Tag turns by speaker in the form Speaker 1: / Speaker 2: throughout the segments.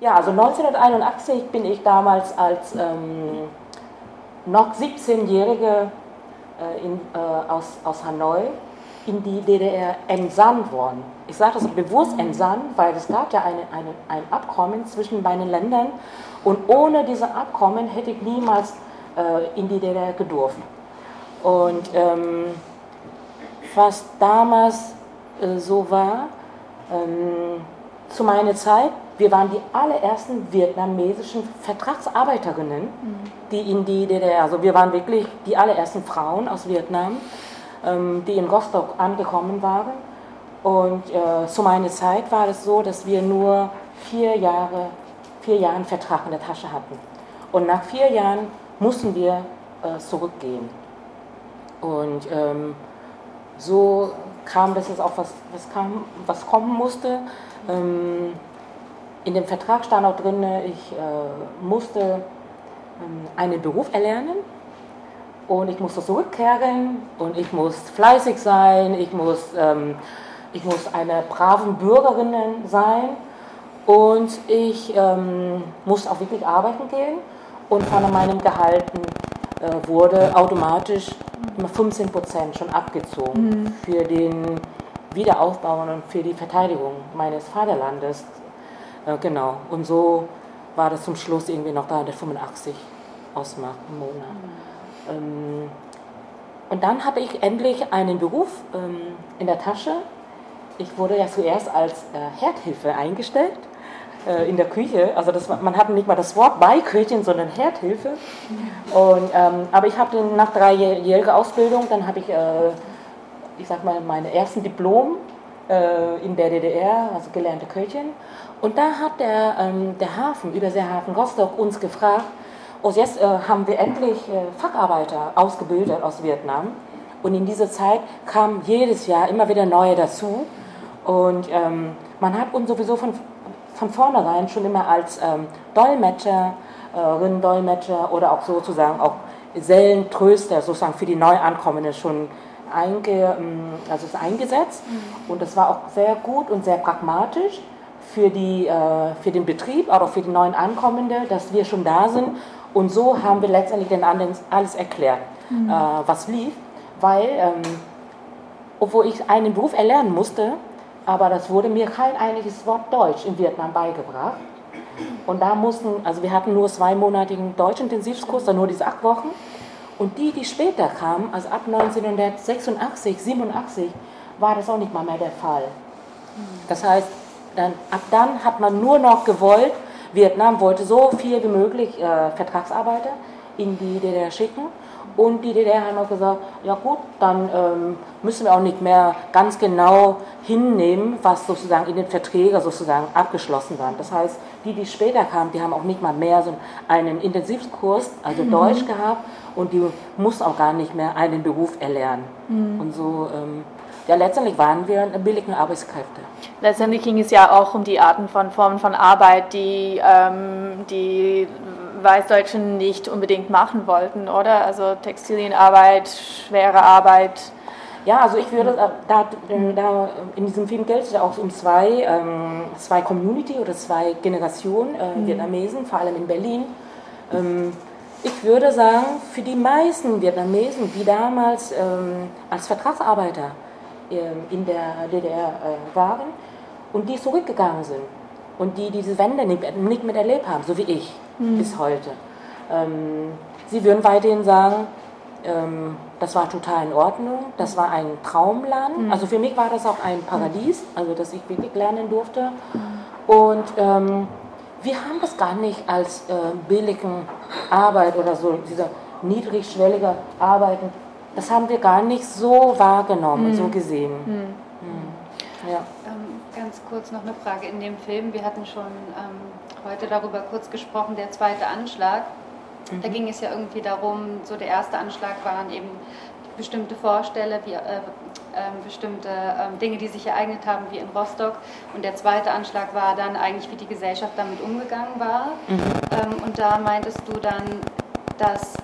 Speaker 1: Ja, also 1981 bin ich damals als ähm, noch 17-Jährige äh, äh, aus, aus Hanoi in die DDR entsandt worden. Ich sage das bewusst entsandt, weil es gab ja eine, eine, ein Abkommen zwischen beiden Ländern und ohne dieses Abkommen hätte ich niemals äh, in die DDR gedurft. Und ähm, was damals äh, so war, ähm, zu meiner Zeit, wir waren die allerersten vietnamesischen Vertragsarbeiterinnen, die in die DDR, also wir waren wirklich die allerersten Frauen aus Vietnam, ähm, die in Rostock angekommen waren. Und äh, zu meiner Zeit war es so, dass wir nur vier Jahre, vier Jahre einen Vertrag in der Tasche hatten. Und nach vier Jahren mussten wir äh, zurückgehen. Und ähm, so kam das jetzt auch, was, was, kam, was kommen musste. Ähm, in dem Vertrag stand auch drin, ich äh, musste ähm, einen Beruf erlernen und ich musste zurückkehren und ich muss fleißig sein, ich muss, ähm, ich muss eine brave Bürgerin sein und ich ähm, muss auch wirklich arbeiten gehen und von meinem Gehalten äh, wurde automatisch immer 15 Prozent schon abgezogen mhm. für den Wiederaufbau und für die Verteidigung meines Vaterlandes. Äh, genau. Und so war das zum Schluss irgendwie noch 385 Ausmark im Monat. Mhm. Ähm, und dann hatte ich endlich einen Beruf ähm, in der Tasche. Ich wurde ja zuerst als äh, Herdhilfe eingestellt äh, in der Küche. Also das, man hat nicht mal das Wort Beiköchin, sondern Herdhilfe. Und, ähm, aber ich habe nach dreijähriger Ausbildung, dann habe ich, äh, ich sag mal, meine ersten Diplom äh, in der DDR, also gelernte Köchin. Und da hat der, ähm, der Hafen, Überseehafen Rostock, uns gefragt, oh, jetzt äh, haben wir endlich äh, Facharbeiter ausgebildet aus Vietnam. Und in dieser Zeit kamen jedes Jahr immer wieder neue dazu. Und ähm, man hat uns sowieso von von vornherein schon immer als ähm, Dolmetscherin, Dolmetscher oder auch sozusagen auch Seelentröster sozusagen für die Neuankommenden schon einge, ähm, also ist eingesetzt. Mhm. Und das war auch sehr gut und sehr pragmatisch für, die, äh, für den Betrieb, auch für die neuen Ankommenden, dass wir schon da sind. Und so haben wir letztendlich den anderen alles erklärt, mhm. äh, was lief. Weil, ähm, obwohl ich einen Beruf erlernen musste, aber das wurde mir kein einziges Wort Deutsch in Vietnam beigebracht. Und da mussten, also wir hatten nur zweimonatigen Deutschintensivkurs, dann nur diese acht Wochen. Und die, die später kamen, also ab 1986, 87, war das auch nicht mal mehr der Fall. Das heißt, dann, ab dann hat man nur noch gewollt, Vietnam wollte so viel wie möglich äh, Vertragsarbeiter in die DDR schicken. Und die DDR hat auch gesagt, ja gut, dann ähm, müssen wir auch nicht mehr ganz genau hinnehmen, was sozusagen in den Verträgen sozusagen abgeschlossen war. Das heißt, die, die später kamen, die haben auch nicht mal mehr so einen Intensivkurs, also mhm. Deutsch gehabt und die mussten auch gar nicht mehr einen Beruf erlernen. Mhm. Und so, ähm, ja, letztendlich waren wir billige Arbeitskräfte.
Speaker 2: Letztendlich ging es ja auch um die Arten von Formen von Arbeit, die, ähm, die Weißdeutschen nicht unbedingt machen wollten, oder? Also Textilienarbeit, schwere Arbeit.
Speaker 1: Ja, also ich würde, äh, da, äh, da in diesem Film geht es auch um zwei, ähm, zwei Community oder zwei Generationen äh, mhm. Vietnamesen, vor allem in Berlin. Ähm, ich würde sagen, für die meisten Vietnamesen, die damals ähm, als Vertragsarbeiter ähm, in der DDR äh, waren und die zurückgegangen sind und die diese Wende nicht, nicht miterlebt haben, so wie ich mhm. bis heute. Ähm, sie würden weiterhin sagen, ähm, das war total in Ordnung, das war ein Traumland. Mhm. Also für mich war das auch ein Paradies, also dass ich wirklich lernen durfte. Mhm. Und ähm, wir haben das gar nicht als äh, billigen Arbeit oder so, diese niedrigschwellige Arbeiten, das haben wir gar nicht so wahrgenommen, mhm. so gesehen. Mhm.
Speaker 3: Mhm. Ja. Ähm, ganz kurz noch eine Frage in dem Film. Wir hatten schon ähm, heute darüber kurz gesprochen, der zweite Anschlag. Mhm. Da ging es ja irgendwie darum, so der erste Anschlag waren eben bestimmte Vorstelle, wie, äh, äh, bestimmte äh, Dinge, die sich ereignet haben, wie in Rostock. Und der zweite Anschlag war dann eigentlich, wie die Gesellschaft damit umgegangen war. Mhm. Ähm, und da meintest du dann, dass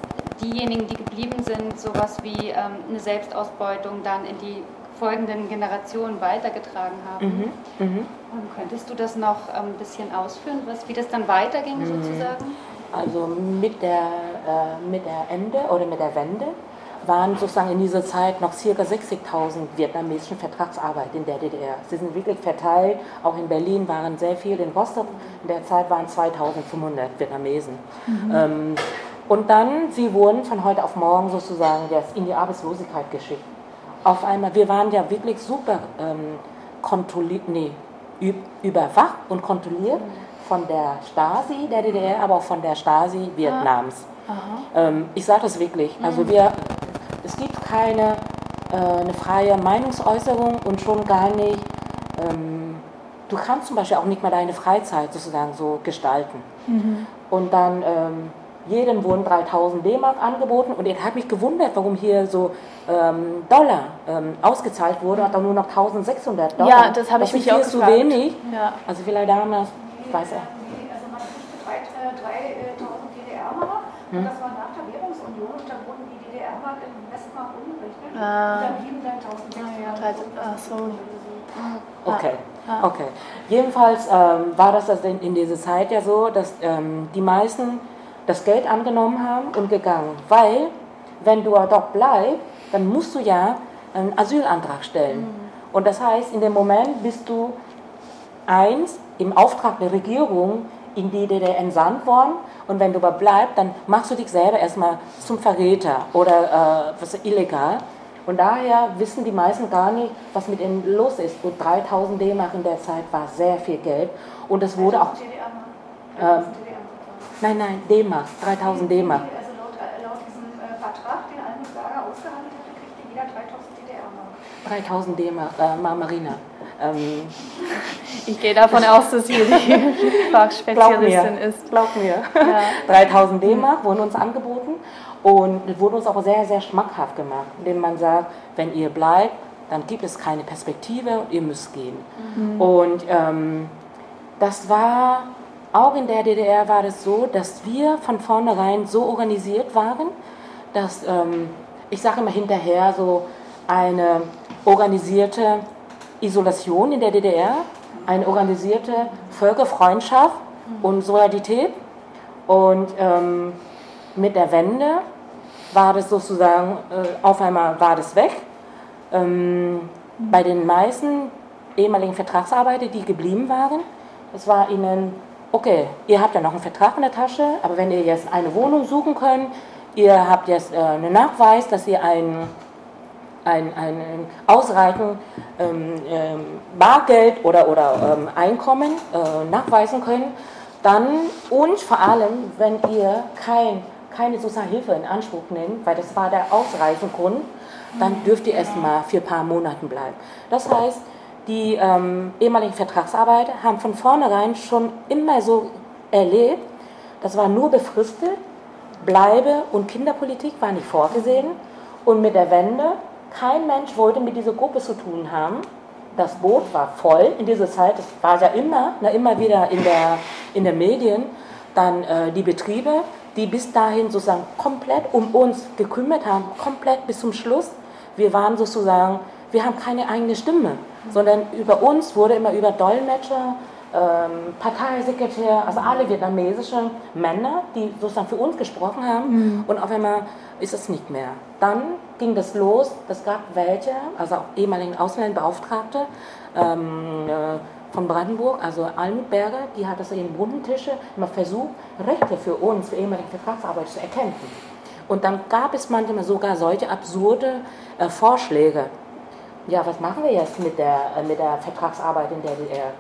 Speaker 3: diejenigen, die geblieben sind, sowas wie ähm, eine Selbstausbeutung dann in die folgenden Generationen weitergetragen haben. Mhm. Mhm. Könntest du das noch ein ähm, bisschen ausführen, was, wie das dann weiterging mhm. sozusagen?
Speaker 1: Also mit der, äh, mit der Ende oder mit der Wende waren sozusagen in dieser Zeit noch ca. 60.000 vietnamesische Vertragsarbeiter in der DDR. Sie sind wirklich verteilt, auch in Berlin waren sehr viele, in Rostock in der Zeit waren 2.500 Vietnamesen. Mhm. Ähm, und dann, sie wurden von heute auf morgen sozusagen jetzt in die Arbeitslosigkeit geschickt. Auf einmal, wir waren ja wirklich super ähm, kontrolliert, nee, überwacht und kontrolliert von der Stasi der DDR, aber auch von der Stasi Vietnams. Ähm, ich sage das wirklich. Also mhm. wir, es gibt keine äh, eine freie Meinungsäußerung und schon gar nicht. Ähm, du kannst zum Beispiel auch nicht mal deine Freizeit sozusagen so gestalten. Mhm. Und dann ähm, jedem wurden 3000 D-Mark angeboten und er hat mich gewundert, warum hier so ähm, Dollar ähm, ausgezahlt wurde und dann nur noch 1600 Dollar.
Speaker 2: Ja, das habe ich mich auch
Speaker 1: gefragt. zu wenig. Ja. Also vielleicht damals, ich weiß
Speaker 4: er. Also man 3000 DDR-Mark hm? Und das war nach der Währungsunion und dann wurden die DDR-Mark in Westmark umgerechnet ah. und dann blieben dann 1600. Ach so.
Speaker 1: Okay. Ah. Okay. Jedenfalls ähm, war das in, in dieser Zeit ja so, dass ähm, die meisten das Geld angenommen haben und gegangen. Weil, wenn du dort bleibst, dann musst du ja einen Asylantrag stellen. Mhm. Und das heißt, in dem Moment bist du eins im Auftrag der Regierung in die DDR entsandt worden. Und wenn du aber bleibst, dann machst du dich selber erstmal zum Verräter oder äh, was illegal. Und daher wissen die meisten gar nicht, was mit ihnen los ist. Und 3000 D-Mark in der Zeit war sehr viel Geld. Und es wurde auch. Äh, Nein, nein, D-Mark, 3000 D-Mark.
Speaker 4: Also laut, laut diesem äh, Vertrag, den Almut Berger ausgehandelt hatte, kriegte jeder 3000 DDR-Mark. 3000 D-Mark,
Speaker 1: äh, Marmarina. Ähm,
Speaker 2: ich gehe davon aus, dass sie die Fachspezialistin ist.
Speaker 1: Glaub mir. Ja. 3000 D-Mark wurden uns angeboten und wurden uns aber sehr, sehr schmackhaft gemacht, indem man sagt, wenn ihr bleibt, dann gibt es keine Perspektive und ihr müsst gehen. Mhm. Und ähm, das war auch in der DDR war es so, dass wir von vornherein so organisiert waren, dass, ähm, ich sage immer hinterher, so eine organisierte Isolation in der DDR, eine organisierte Völkerfreundschaft und Solidarität. Und ähm, mit der Wende war das sozusagen, äh, auf einmal war das weg. Ähm, bei den meisten ehemaligen Vertragsarbeiter, die geblieben waren, es war ihnen okay, ihr habt ja noch einen Vertrag in der Tasche, aber wenn ihr jetzt eine Wohnung suchen könnt, ihr habt jetzt äh, einen Nachweis, dass ihr ein, ein, ein ausreichend ähm, ähm, Bargeld oder, oder ähm, Einkommen äh, nachweisen könnt, dann und vor allem, wenn ihr kein, keine Sozialhilfe in Anspruch nehmt, weil das war der Ausreisegrund, dann dürft ihr erstmal für ein paar Monate bleiben. Das heißt, die ähm, ehemaligen Vertragsarbeiter haben von vornherein schon immer so erlebt, das war nur befristet, Bleibe- und Kinderpolitik war nicht vorgesehen. Und mit der Wende, kein Mensch wollte mit dieser Gruppe zu tun haben. Das Boot war voll in dieser Zeit, das war ja immer, na, immer wieder in der, in der Medien. Dann äh, die Betriebe, die bis dahin sozusagen komplett um uns gekümmert haben, komplett bis zum Schluss. Wir waren sozusagen, wir haben keine eigene Stimme sondern über uns wurde immer über Dolmetscher, ähm, Parteisekretär, also alle vietnamesischen Männer, die sozusagen für uns gesprochen haben. Mhm. Und auf einmal ist es nicht mehr. Dann ging das los, es gab welche, also auch ehemaligen Ausländerbeauftragte ähm, äh, von Brandenburg, also Almut Berger, die hat das in bunten Tische immer versucht, Rechte für uns, für ehemalige Vertragsarbeiter zu erkämpfen. Und dann gab es manchmal sogar solche absurde äh, Vorschläge ja, was machen wir jetzt mit der, äh, mit der Vertragsarbeit in der DDR?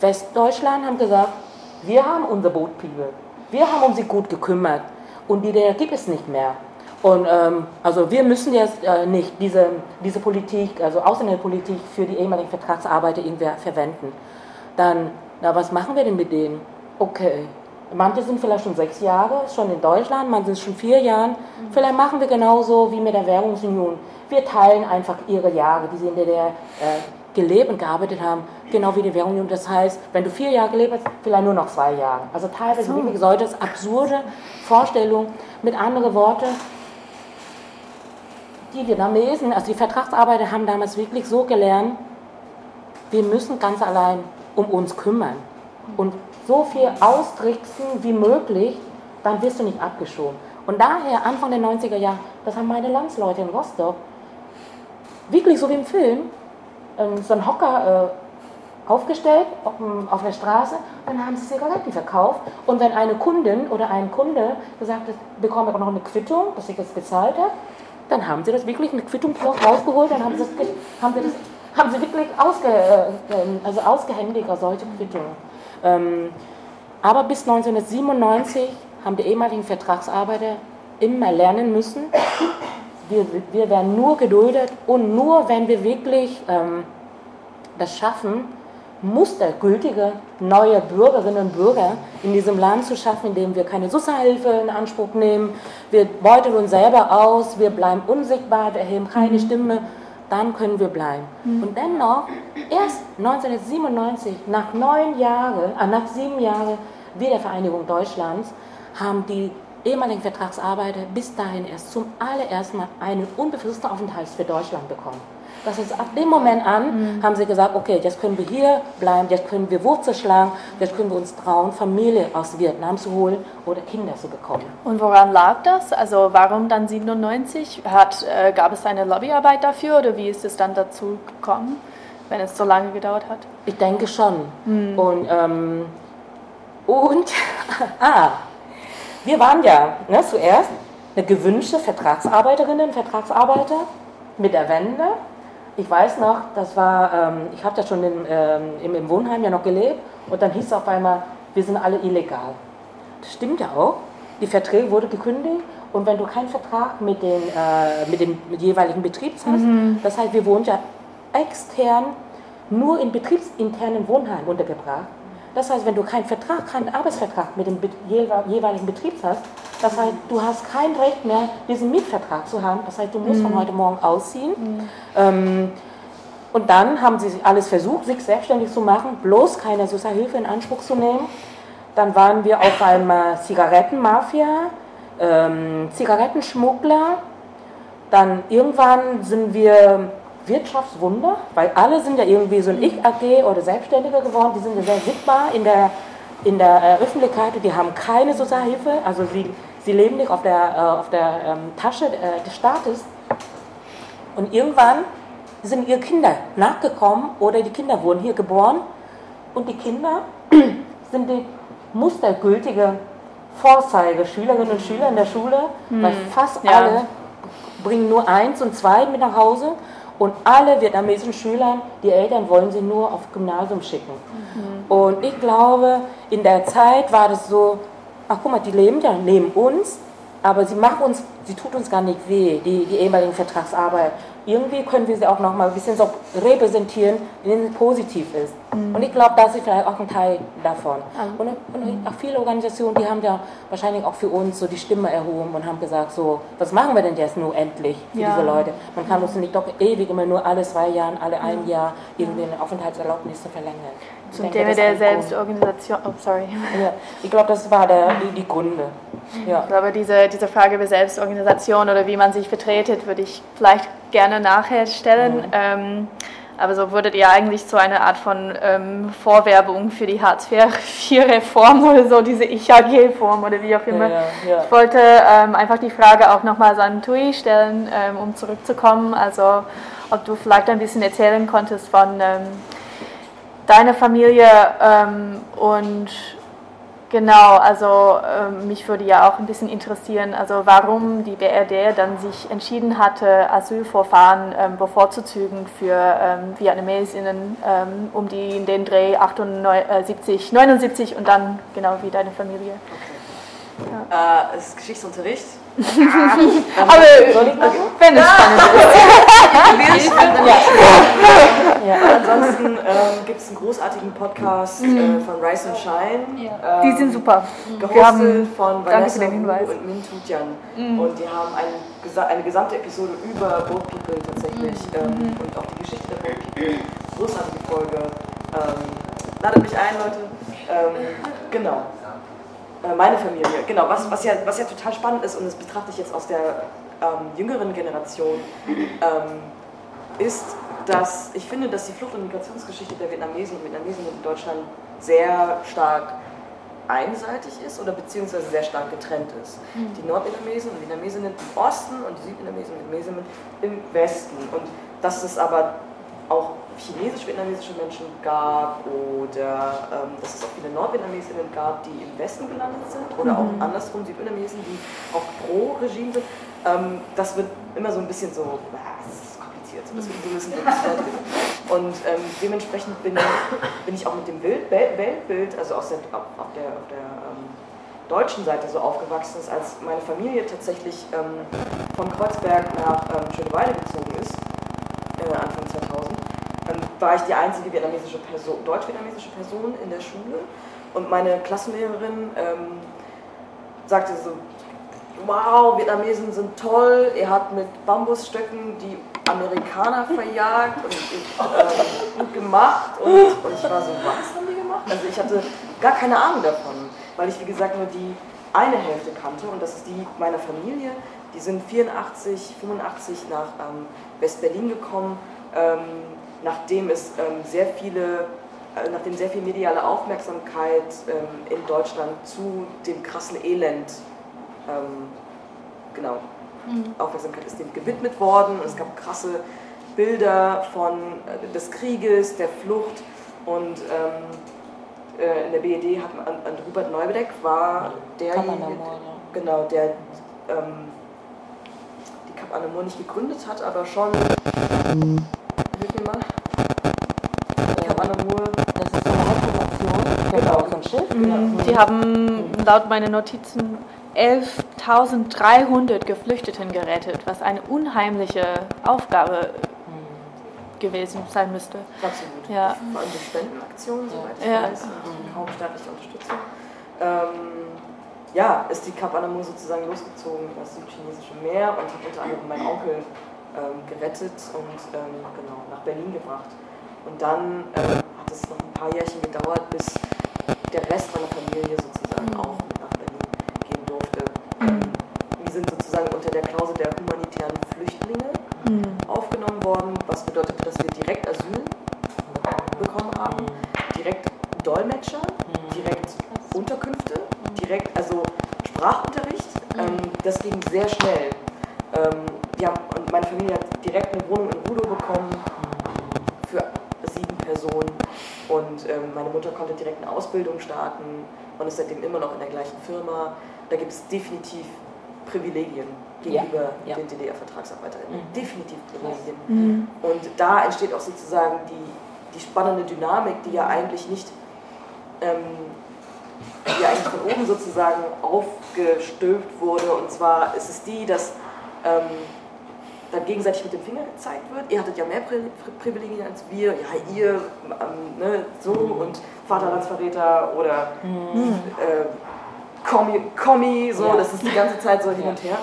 Speaker 1: Westdeutschland haben gesagt, wir haben unsere Bootpiebe, wir haben uns gut gekümmert und die DDR gibt es nicht mehr. Und ähm, also wir müssen jetzt äh, nicht diese, diese Politik, also Ausländerpolitik für die ehemaligen Vertragsarbeiter irgendwie verwenden. Dann, na, was machen wir denn mit denen? Okay, manche sind vielleicht schon sechs Jahre, schon in Deutschland, manche sind schon vier Jahre. Mhm. Vielleicht machen wir genauso wie mit der Währungsunion. Wir teilen einfach ihre Jahre, die sie in der äh, gelebt und gearbeitet haben, genau wie die Währung. Das heißt, wenn du vier Jahre gelebt hast, vielleicht nur noch zwei Jahre. Also teilweise so. wirklich solche absurde Vorstellungen. Mit anderen Worten, die Vietnamesen, also die Vertragsarbeiter haben damals wirklich so gelernt, wir müssen ganz allein um uns kümmern und so viel austricksen wie möglich, dann wirst du nicht abgeschoben. Und daher, Anfang der 90er Jahre, das haben meine Landsleute in Rostock, wirklich so wie im Film, so ein Hocker äh, aufgestellt auf, der Straße, dann haben sie Zigaretten verkauft. Und wenn eine Kundin oder ein Kunde gesagt hat, bekomme ich auch noch eine Quittung, dass ich das bezahlt habe, dann haben sie das wirklich eine Quittung rausgeholt, dann haben sie, das, haben sie, das, haben sie wirklich ausge, äh, ähm, also ausgehändigt, solche Quittungen. Ähm, aber bis 1997 haben die ehemaligen Vertragsarbeiter immer lernen müssen, wir, wir werden nur geduldet und nur wenn wir wirklich ähm, das schaffen, mustergültige neue Bürgerinnen und Bürger in diesem Land zu schaffen, indem wir keine Sozialhilfe in Anspruch nehmen, wir beuten uns selber aus, wir bleiben unsichtbar, wir erheben keine mhm. Stimme, dann können wir bleiben. Mhm. Und dennoch, erst 1997, nach neun Jahren, äh, nach sieben Jahren Wiedervereinigung Deutschlands, haben die ehemaligen Vertragsarbeiter bis dahin erst zum allerersten Mal einen unbefristeten Aufenthalt für Deutschland bekommen. Das heißt, ab dem Moment an mhm. haben sie gesagt, okay, jetzt können wir hier bleiben, jetzt können wir Wurzel schlagen, jetzt können wir uns trauen, Familie aus Vietnam zu holen oder Kinder zu bekommen.
Speaker 2: Und woran lag das? Also warum dann 97? Hat, äh, gab es eine Lobbyarbeit dafür oder wie ist es dann dazu gekommen, wenn es so lange gedauert hat?
Speaker 1: Ich denke schon. Mhm. Und, ähm, und ah, wir waren ja ne, zuerst eine gewünschte Vertragsarbeiterinnen und Vertragsarbeiter mit der Wende ich weiß noch, das war, ähm, ich habe ja schon in, ähm, im, im, Wohnheim ja noch gelebt und dann hieß es auf einmal, wir sind alle illegal. Das stimmt ja auch. Die Verträge wurden gekündigt und wenn du keinen Vertrag mit den, äh, mit dem mit jeweiligen Betriebs hast, mhm. das heißt, wir wohnen ja extern nur in betriebsinternen Wohnheimen untergebracht. Das heißt, wenn du keinen Vertrag, keinen Arbeitsvertrag mit dem jeweiligen Betrieb hast, das heißt, du hast kein Recht mehr, diesen Mietvertrag zu haben. Das heißt, du musst mhm. von heute Morgen ausziehen. Mhm. Ähm, und dann haben sie alles versucht, sich selbstständig zu machen, bloß keine Sozialhilfe in Anspruch zu nehmen. Dann waren wir auf einmal Zigarettenmafia, ähm, Zigarettenschmuggler. Dann irgendwann sind wir Wirtschaftswunder, weil alle sind ja irgendwie so ein Ich-AG oder Selbstständiger geworden, die sind ja sehr sichtbar in der, in der Öffentlichkeit, die haben keine Sozialhilfe, also sie, sie leben nicht auf der, äh, auf der ähm, Tasche äh, des Staates. Und irgendwann sind ihre Kinder nachgekommen oder die Kinder wurden hier geboren und die Kinder sind die mustergültige Vorzeige Schülerinnen und Schüler in der Schule, hm. weil fast ja. alle bringen nur eins und zwei mit nach Hause und alle vietnamesischen Schüler, die Eltern wollen sie nur auf Gymnasium schicken. Mhm. Und ich glaube, in der Zeit war das so, ach guck mal, die leben ja neben uns, aber sie macht uns, sie tut uns gar nicht weh, die, die ehemaligen Vertragsarbeit irgendwie können wir sie auch noch mal ein bisschen so repräsentieren, wenn es positiv ist. Mhm. Und ich glaube, das ist vielleicht auch ein Teil davon. Mhm. Und, und, auch viele Organisationen, die haben ja wahrscheinlich auch für uns so die Stimme erhoben und haben gesagt, so, was machen wir denn jetzt nur endlich für ja. diese Leute? Man kann uns nicht doch ewig immer nur alle zwei Jahre, alle ein Jahr irgendwie eine Aufenthaltserlaubnis verlängern.
Speaker 2: Zum Thema der Selbstorganisation, oh sorry.
Speaker 1: Ja, ich glaube, das war der, die, die Gründe.
Speaker 2: Ja. Ich glaube, diese, diese Frage über Selbstorganisation oder wie man sich vertretet, würde ich vielleicht gerne nachher stellen. Mhm. Ähm, aber so wurdet ihr eigentlich so eine Art von ähm, Vorwerbung für die Hartz-IV-Reform oder so, diese Ich-AG-Form oder wie auch immer. Ja, ja, ja. Ich wollte ähm, einfach die Frage auch nochmal an Tui stellen, ähm, um zurückzukommen. Also ob du vielleicht ein bisschen erzählen konntest von deiner Familie ähm, und Genau, also äh, mich würde ja auch ein bisschen interessieren, also warum die BRD dann sich entschieden hatte, Asylverfahren ähm, bevorzugen für ähm, Vietnamesinnen ähm, um die in den Dreh 78, 79 und dann genau wie deine Familie.
Speaker 5: Okay. Ja. Äh, es ist Geschichtsunterricht
Speaker 2: aber wenn es spannend ist.
Speaker 5: ja. Ansonsten ähm, gibt es einen großartigen Podcast mhm. äh, von Rise and Shine.
Speaker 2: Ja. Ähm, die sind super.
Speaker 5: Wir haben, von Vanessa und Min Tutjan. Mhm. Und die haben ein, eine gesamte Episode über Boat People tatsächlich mhm. ähm, mhm. und auch die Geschichte der Boat People. Großartige Folge. Ähm, ladet mich ein, Leute. Ähm, genau. Äh, meine Familie, genau. Was, was, ja, was ja total spannend ist, und das betrachte ich jetzt aus der ähm, jüngeren Generation, ähm, ist, dass ich finde, dass die Flucht- und Migrationsgeschichte der Vietnamesen und Vietnamesen in Deutschland sehr stark einseitig ist oder beziehungsweise sehr stark getrennt ist. Mhm. Die Nordvietnamesen und Vietnamesinnen im Osten und die Südvietnamesen und Vietnamesinnen im Westen. Und dass es aber auch chinesisch-vietnamesische Menschen gab oder ähm, dass es auch viele Nordvietnamesinnen gab, die im Westen gelandet sind oder mhm. auch andersrum Südvietnamesen, die auch pro Regime sind. Ähm, das wird immer so ein bisschen so, das ist kompliziert, so, das wird so ein bisschen und ähm, dementsprechend bin, bin, ich auch mit dem Bild, Weltbild, also aus der, auf, der, auf der ähm, deutschen Seite so aufgewachsen ist, als meine Familie tatsächlich ähm, von Kreuzberg nach ähm, Schöneweide gezogen ist, äh, Anfang 2000, ähm, war ich die einzige vietnamesische Person, deutsch-vietnamesische Person in der Schule. Und meine Klassenlehrerin ähm, sagte so, wow, Vietnamesen sind toll, ihr habt mit Bambusstöcken die Amerikaner verjagt und äh, gut gemacht. Und, und, ich war so, was haben die gemacht? Also ich hatte gar keine Ahnung davon, weil ich wie gesagt nur die eine Hälfte kannte und das ist die meiner Familie. Die sind 84, 85 nach ähm, West-Berlin gekommen, ähm, nachdem es ähm, sehr viele äh, nachdem sehr viel mediale Aufmerksamkeit ähm, in Deutschland zu dem krassen Elend ähm, genau, mhm. Aufmerksamkeit ist dem gewidmet worden. Und es gab krasse Bilder von äh, des Krieges, der Flucht. Und äh, in der BED hat man, an, Rupert Neubedeck war derjenige, genau, der ähm, die Cap Anamur nicht gegründet hat, aber schon, mhm. hilf mir mal,
Speaker 1: Cap Anamur, das ist so eine Hauptformation, genau, so ein Schiff.
Speaker 2: Mhm. Die haben laut meinen Notizen 11.300 Geflüchteten gerettet, was eine unheimliche Aufgabe gewesen sein müsste.
Speaker 5: Absolut.
Speaker 2: Ja.
Speaker 5: Vor allem durch Spendenaktionen, soweit ich ja. weiß, und kaum staatliche Unterstützung. Ähm, ja, ist die Kap Anamur sozusagen losgezogen über das südchinesische Meer und hat unter anderem meinen Onkel ähm, gerettet und ähm, genau, nach Berlin gebracht. Und dann ähm, hat es noch ein paar Jährchen gedauert, bis der Rest meiner Familie sozusagen mhm. auch sind sozusagen unter der Klausel der humanitären Flüchtlinge mhm. aufgenommen worden, was bedeutet, dass wir direkt Asyl bekommen haben, direkt Dolmetscher, direkt Unterkünfte, direkt also Sprachunterricht. Ähm, das ging sehr schnell. Ähm, ja, und meine Familie hat direkt eine Wohnung in Rudo bekommen für sieben Personen und ähm, meine Mutter konnte direkt eine Ausbildung starten und ist seitdem immer noch in der gleichen Firma. Da gibt es definitiv Privilegien gegenüber ja, ja. den DDR-Vertragsarbeiterinnen. Mhm. Definitiv Privilegien. Mhm. Und da entsteht auch sozusagen die, die spannende Dynamik, die ja eigentlich nicht, ähm, die ja eigentlich von oben sozusagen aufgestülpt wurde. Und zwar ist es die, dass ähm, dann gegenseitig mit dem Finger gezeigt wird. Ihr hattet ja mehr Pri Privilegien als wir. Ja, ihr ähm, ne, so mhm. und Vaterlandsverräter oder mhm. äh, Kommi, Kommi so, ja. das ist die ganze Zeit so hin und her.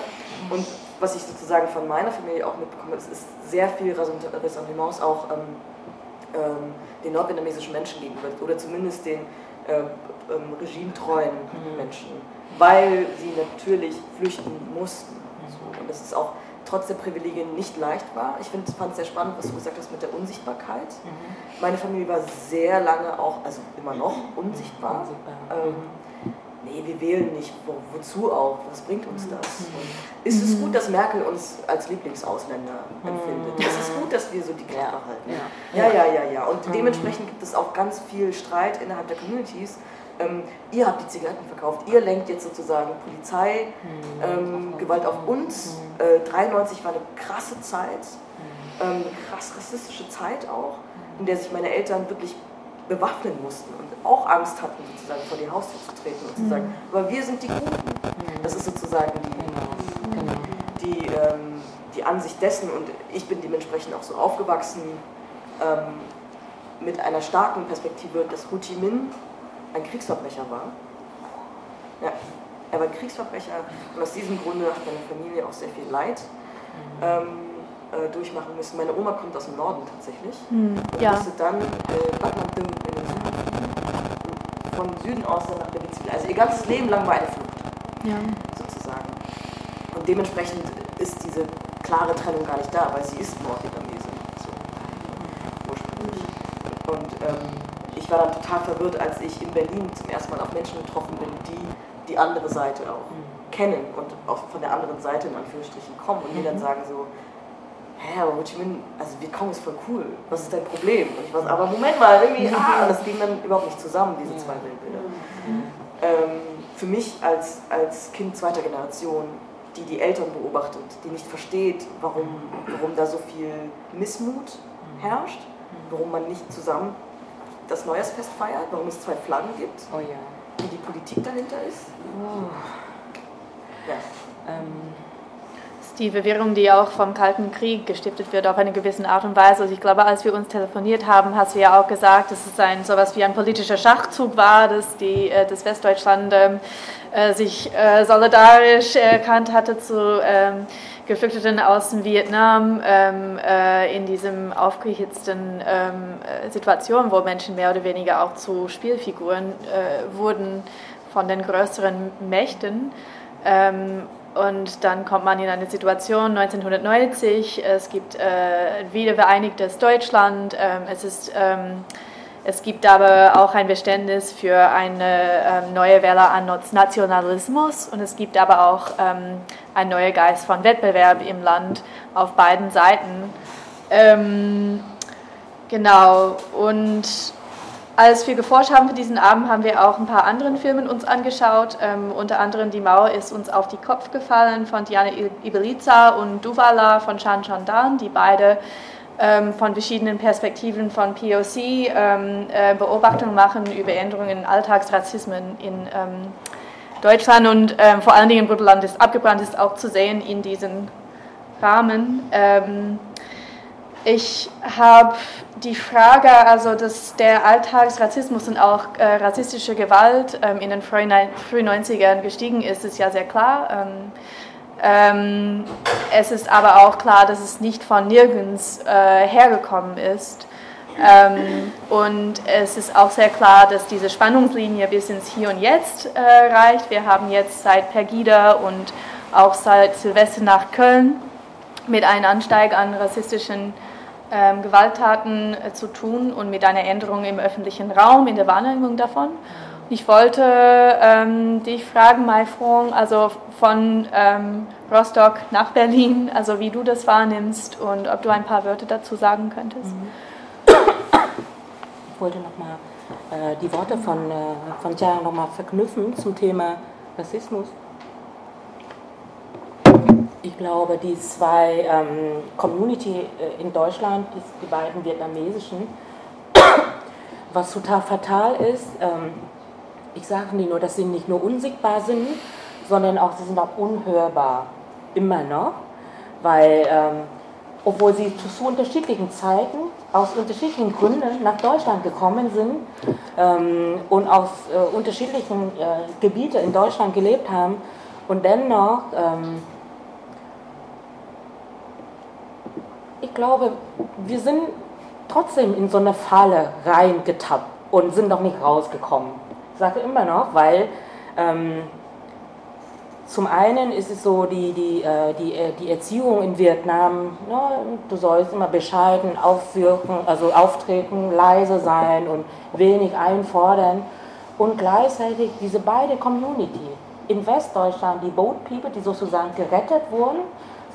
Speaker 5: Und was ich sozusagen von meiner Familie auch mitbekomme, es ist sehr viel Ressentiments auch ähm, ähm, den nordvietnamesischen Menschen gegenüber oder zumindest den äh, ähm, regimetreuen mhm. Menschen, weil sie natürlich flüchten mussten. So. Und das ist auch trotz der Privilegien nicht leicht war. Ich fand es sehr spannend, was du gesagt hast mit der Unsichtbarkeit. Mhm. Meine Familie war sehr lange auch, also immer noch unsichtbar. unsichtbar. Ähm, mhm nee, wir wählen nicht, Wo, wozu auch, was bringt uns das? Und ist es gut, dass Merkel uns als Lieblingsausländer empfindet? Ist es gut, dass wir so die Klappe halten? Ja, ja, ja, ja. Und dementsprechend gibt es auch ganz viel Streit innerhalb der Communities. Ähm, ihr habt die Zigaretten verkauft, ihr lenkt jetzt sozusagen Polizei, ähm, Gewalt auf uns. Äh, 93 war eine krasse Zeit, ähm, eine krass rassistische Zeit auch, in der sich meine Eltern wirklich bewaffnen mussten und auch Angst hatten, sozusagen vor die Haustür zu treten und zu sagen, aber wir sind die Guten. Das ist sozusagen die, genau. die, ähm, die Ansicht dessen und ich bin dementsprechend auch so aufgewachsen ähm, mit einer starken Perspektive, dass Ho Chi Minh ein Kriegsverbrecher war. Ja, er war ein Kriegsverbrecher und aus diesem Grunde hat meine Familie auch sehr viel Leid. Mhm. Ähm, äh, durchmachen müssen. Meine Oma kommt aus dem Norden tatsächlich hm, und ja. musste dann äh, in den Süden von Süden aus dann nach Venezuela. Also ihr ganzes Leben lang war eine Flucht, ja. sozusagen. Und dementsprechend ist diese klare Trennung gar nicht da, weil sie ist Nordvietnamesin, so ursprünglich. Und ähm, ich war dann total verwirrt, als ich in Berlin zum ersten Mal auf Menschen getroffen bin, die die andere Seite auch mhm. kennen und auch von der anderen Seite in Anführungsstrichen kommen und mir dann mhm. sagen so, hä, aber Ho Chi Minh, also Vietcong ist voll cool, was ist dein Problem? Und ich war so, aber Moment mal, irgendwie, ah, das ging dann überhaupt nicht zusammen, diese zwei Weltbilder. Ähm, für mich als, als Kind zweiter Generation, die die Eltern beobachtet, die nicht versteht, warum, warum da so viel Missmut herrscht, warum man nicht zusammen das Neujahrsfest feiert, warum es zwei Flaggen gibt,
Speaker 1: oh ja.
Speaker 5: wie die Politik dahinter ist. Oh.
Speaker 2: Ja. Ähm die Verwirrung, die auch vom Kalten Krieg gestiftet wird, auf eine gewisse Art und Weise. Also ich glaube, als wir uns telefoniert haben, hast du ja auch gesagt, dass es ein sowas wie ein politischer Schachzug war, dass die, äh, Westdeutschland ähm, äh, sich äh, solidarisch erkannt hatte zu ähm, Geflüchteten aus dem Vietnam ähm, äh, in diesem aufgehitzten ähm, äh, Situation, wo Menschen mehr oder weniger auch zu Spielfiguren äh, wurden von den größeren Mächten. Ähm, und dann kommt man in eine Situation 1990, es gibt äh, wiedervereinigtes Deutschland, ähm, es, ist, ähm, es gibt aber auch ein Verständnis für eine ähm, neue Welle an Nationalismus und es gibt aber auch ähm, ein neuer Geist von Wettbewerb im Land auf beiden Seiten. Ähm, genau, und als wir geforscht haben für diesen Abend, haben wir auch ein paar anderen Filme uns angeschaut. Ähm, unter anderem Die Mauer ist uns auf die Kopf gefallen von Diana Ibeliza und Duvala von Chan Chandan, die beide ähm, von verschiedenen Perspektiven von POC ähm, äh, Beobachtungen machen über Änderungen in Alltagsrassismen in ähm, Deutschland und ähm, vor allen Dingen Bruttoland ist abgebrannt ist auch zu sehen in diesem Rahmen. Ähm, ich habe die Frage, also dass der Alltagsrassismus und auch äh, rassistische Gewalt ähm, in den frühen 90ern gestiegen ist, ist ja sehr klar. Ähm, ähm, es ist aber auch klar, dass es nicht von nirgends äh, hergekommen ist. Ähm, und es ist auch sehr klar, dass diese Spannungslinie bis ins Hier und Jetzt äh, reicht. Wir haben jetzt seit Pegida und auch seit Silvester nach Köln mit einem Ansteig an rassistischen ähm, Gewalttaten äh, zu tun und mit einer Änderung im öffentlichen Raum, in der Wahrnehmung davon. Ich wollte ähm, dich fragen, Mai Frong, also von ähm, Rostock nach Berlin, also wie du das wahrnimmst und ob du ein paar Wörter dazu sagen könntest. Mhm.
Speaker 1: Ich wollte nochmal äh, die Worte von, äh, von Jaya nochmal verknüpfen zum Thema Rassismus glaube, die zwei ähm, Community äh, in Deutschland, die beiden vietnamesischen, was total fatal ist, ähm, ich sage nicht nur, dass sie nicht nur unsichtbar sind, sondern auch, sie sind auch unhörbar, immer noch, weil, ähm, obwohl sie zu, zu, unterschiedlichen Zeiten, aus unterschiedlichen Gründen nach Deutschland gekommen sind ähm, und aus äh, unterschiedlichen äh, Gebieten in Deutschland gelebt haben und dennoch ähm, ich glaube, wir sind trotzdem in so eine Falle reingetappt und sind noch nicht rausgekommen. Ich sage immer noch, weil ähm, zum einen ist es so, die, die, äh, die, äh, die Erziehung in Vietnam, ja, du sollst immer bescheiden aufwirken, also auftreten, leise sein und wenig einfordern. Und gleichzeitig diese beide Community in Westdeutschland, die Boat People, die sozusagen gerettet wurden,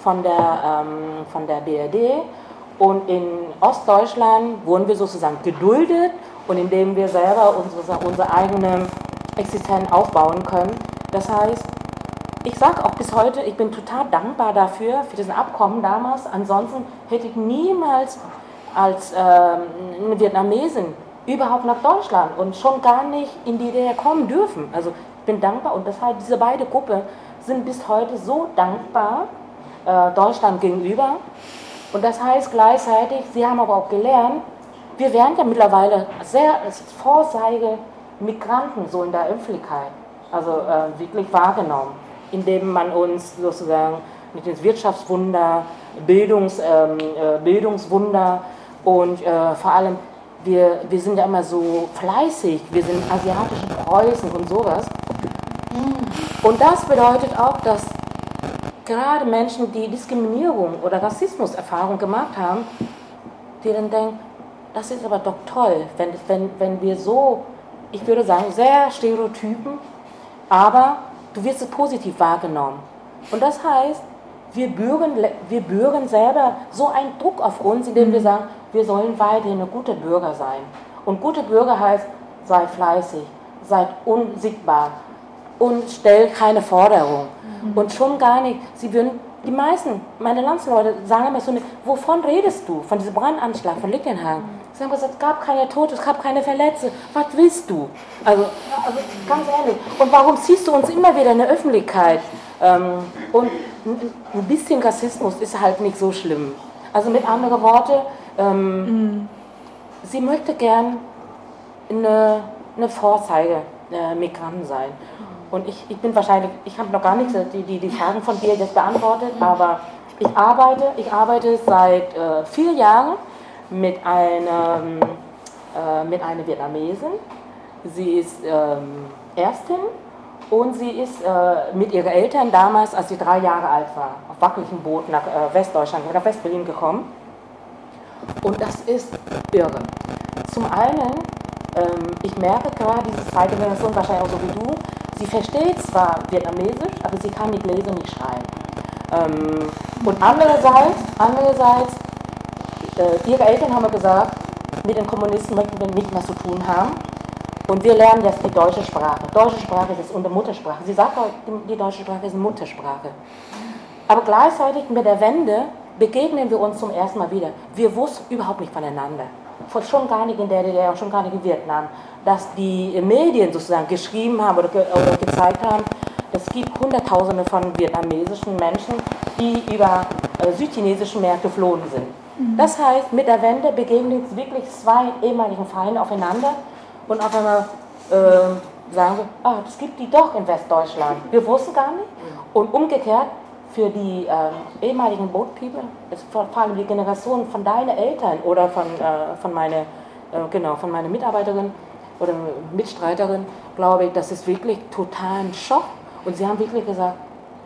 Speaker 1: von der, ähm, von der BRD und in Ostdeutschland wurden wir sozusagen geduldet und indem wir selber unsere, unsere eigene Existenz aufbauen können. Das heißt, ich sage auch bis heute, ich bin total dankbar dafür, für diesen Abkommen damals. Ansonsten hätte ich niemals als ähm, Vietnamesin überhaupt nach Deutschland und schon gar nicht in die DDR kommen dürfen. Also ich bin dankbar und deshalb diese beiden Gruppen sind bis heute so dankbar Deutschland gegenüber. Und das heißt gleichzeitig, sie haben aber auch gelernt, wir werden ja mittlerweile sehr Vorzeige Migranten so in der Öffentlichkeit, also äh, wirklich wahrgenommen, indem man uns sozusagen mit dem Wirtschaftswunder, Bildungs, ähm, äh, Bildungswunder und äh, vor allem wir, wir sind ja immer so fleißig, wir sind asiatische Preußen und sowas. Und das bedeutet auch, dass gerade Menschen, die Diskriminierung oder Rassismuserfahrung gemacht haben, die dann denken, das ist aber doch toll, wenn, wenn, wenn wir so, ich würde sagen, sehr Stereotypen, aber du wirst es positiv wahrgenommen. Und das heißt, wir bürgen, wir bürgen selber so einen Druck auf uns, indem wir sagen, wir sollen weiterhin gute Bürger sein. Und gute Bürger heißt, sei fleißig, sei unsichtbar und stell keine Forderung. Und schon gar nicht, sie würden, die meisten, meine Landsleute sagen immer so, wovon redest du? Von diesem Brandanschlag von Lickenhagen? Sie haben gesagt, es gab keine Tote, es gab keine Verletzte. Was willst du? Also, also ganz ehrlich. Und warum ziehst du uns immer wieder in der Öffentlichkeit? Ähm, und ein bisschen Rassismus ist halt nicht so schlimm. Also mit anderen Worten, ähm, mhm. sie möchte gern eine, eine Vorzeige äh, Migranten sein. Und ich, ich bin wahrscheinlich, ich habe noch gar nichts, die, die, die Fragen von dir jetzt beantwortet, aber ich arbeite, ich arbeite seit äh, vier Jahren mit einer, äh, mit einer Vietnamesin. Sie ist ähm, Ärztin und sie ist äh, mit ihren Eltern damals, als sie drei Jahre alt war, auf wackeligem Boot nach äh, Westdeutschland, nach Westberlin gekommen. Und das ist irre. Zum einen, ähm, ich merke gerade, diese zweite Generation, wahrscheinlich auch so wie du, sie versteht zwar Vietnamesisch, aber sie kann nicht lesen nicht schreiben. Ähm, und andererseits, andererseits äh, ihre Eltern haben gesagt, mit den Kommunisten möchten wir nicht mehr zu tun haben. Und wir lernen jetzt die deutsche Sprache. Deutsche Sprache ist unsere Muttersprache. Sie sagt auch, die deutsche Sprache ist Muttersprache. Aber gleichzeitig mit der Wende begegnen wir uns zum ersten Mal wieder. Wir wussten überhaupt nicht voneinander. Schon gar nicht in der DDR und schon gar nicht in Vietnam. Dass die Medien sozusagen geschrieben haben oder, ge oder gezeigt haben, es gibt Hunderttausende von vietnamesischen Menschen, die über äh, südchinesische Märkte geflohen sind. Mhm. Das heißt, mit der Wende begegnen wirklich zwei ehemaligen Feinde aufeinander und auf einmal äh, sagen wir, ah, das gibt die doch in Westdeutschland. Wir wussten gar nicht. Und umgekehrt, für die äh, ehemaligen Boat People, vor, allem die Generation von deinen Eltern oder von, äh, von meiner äh, genau, von meiner Mitarbeiterin oder Mitstreiterin, glaube ich, das ist wirklich total ein Schock. Und sie haben wirklich gesagt,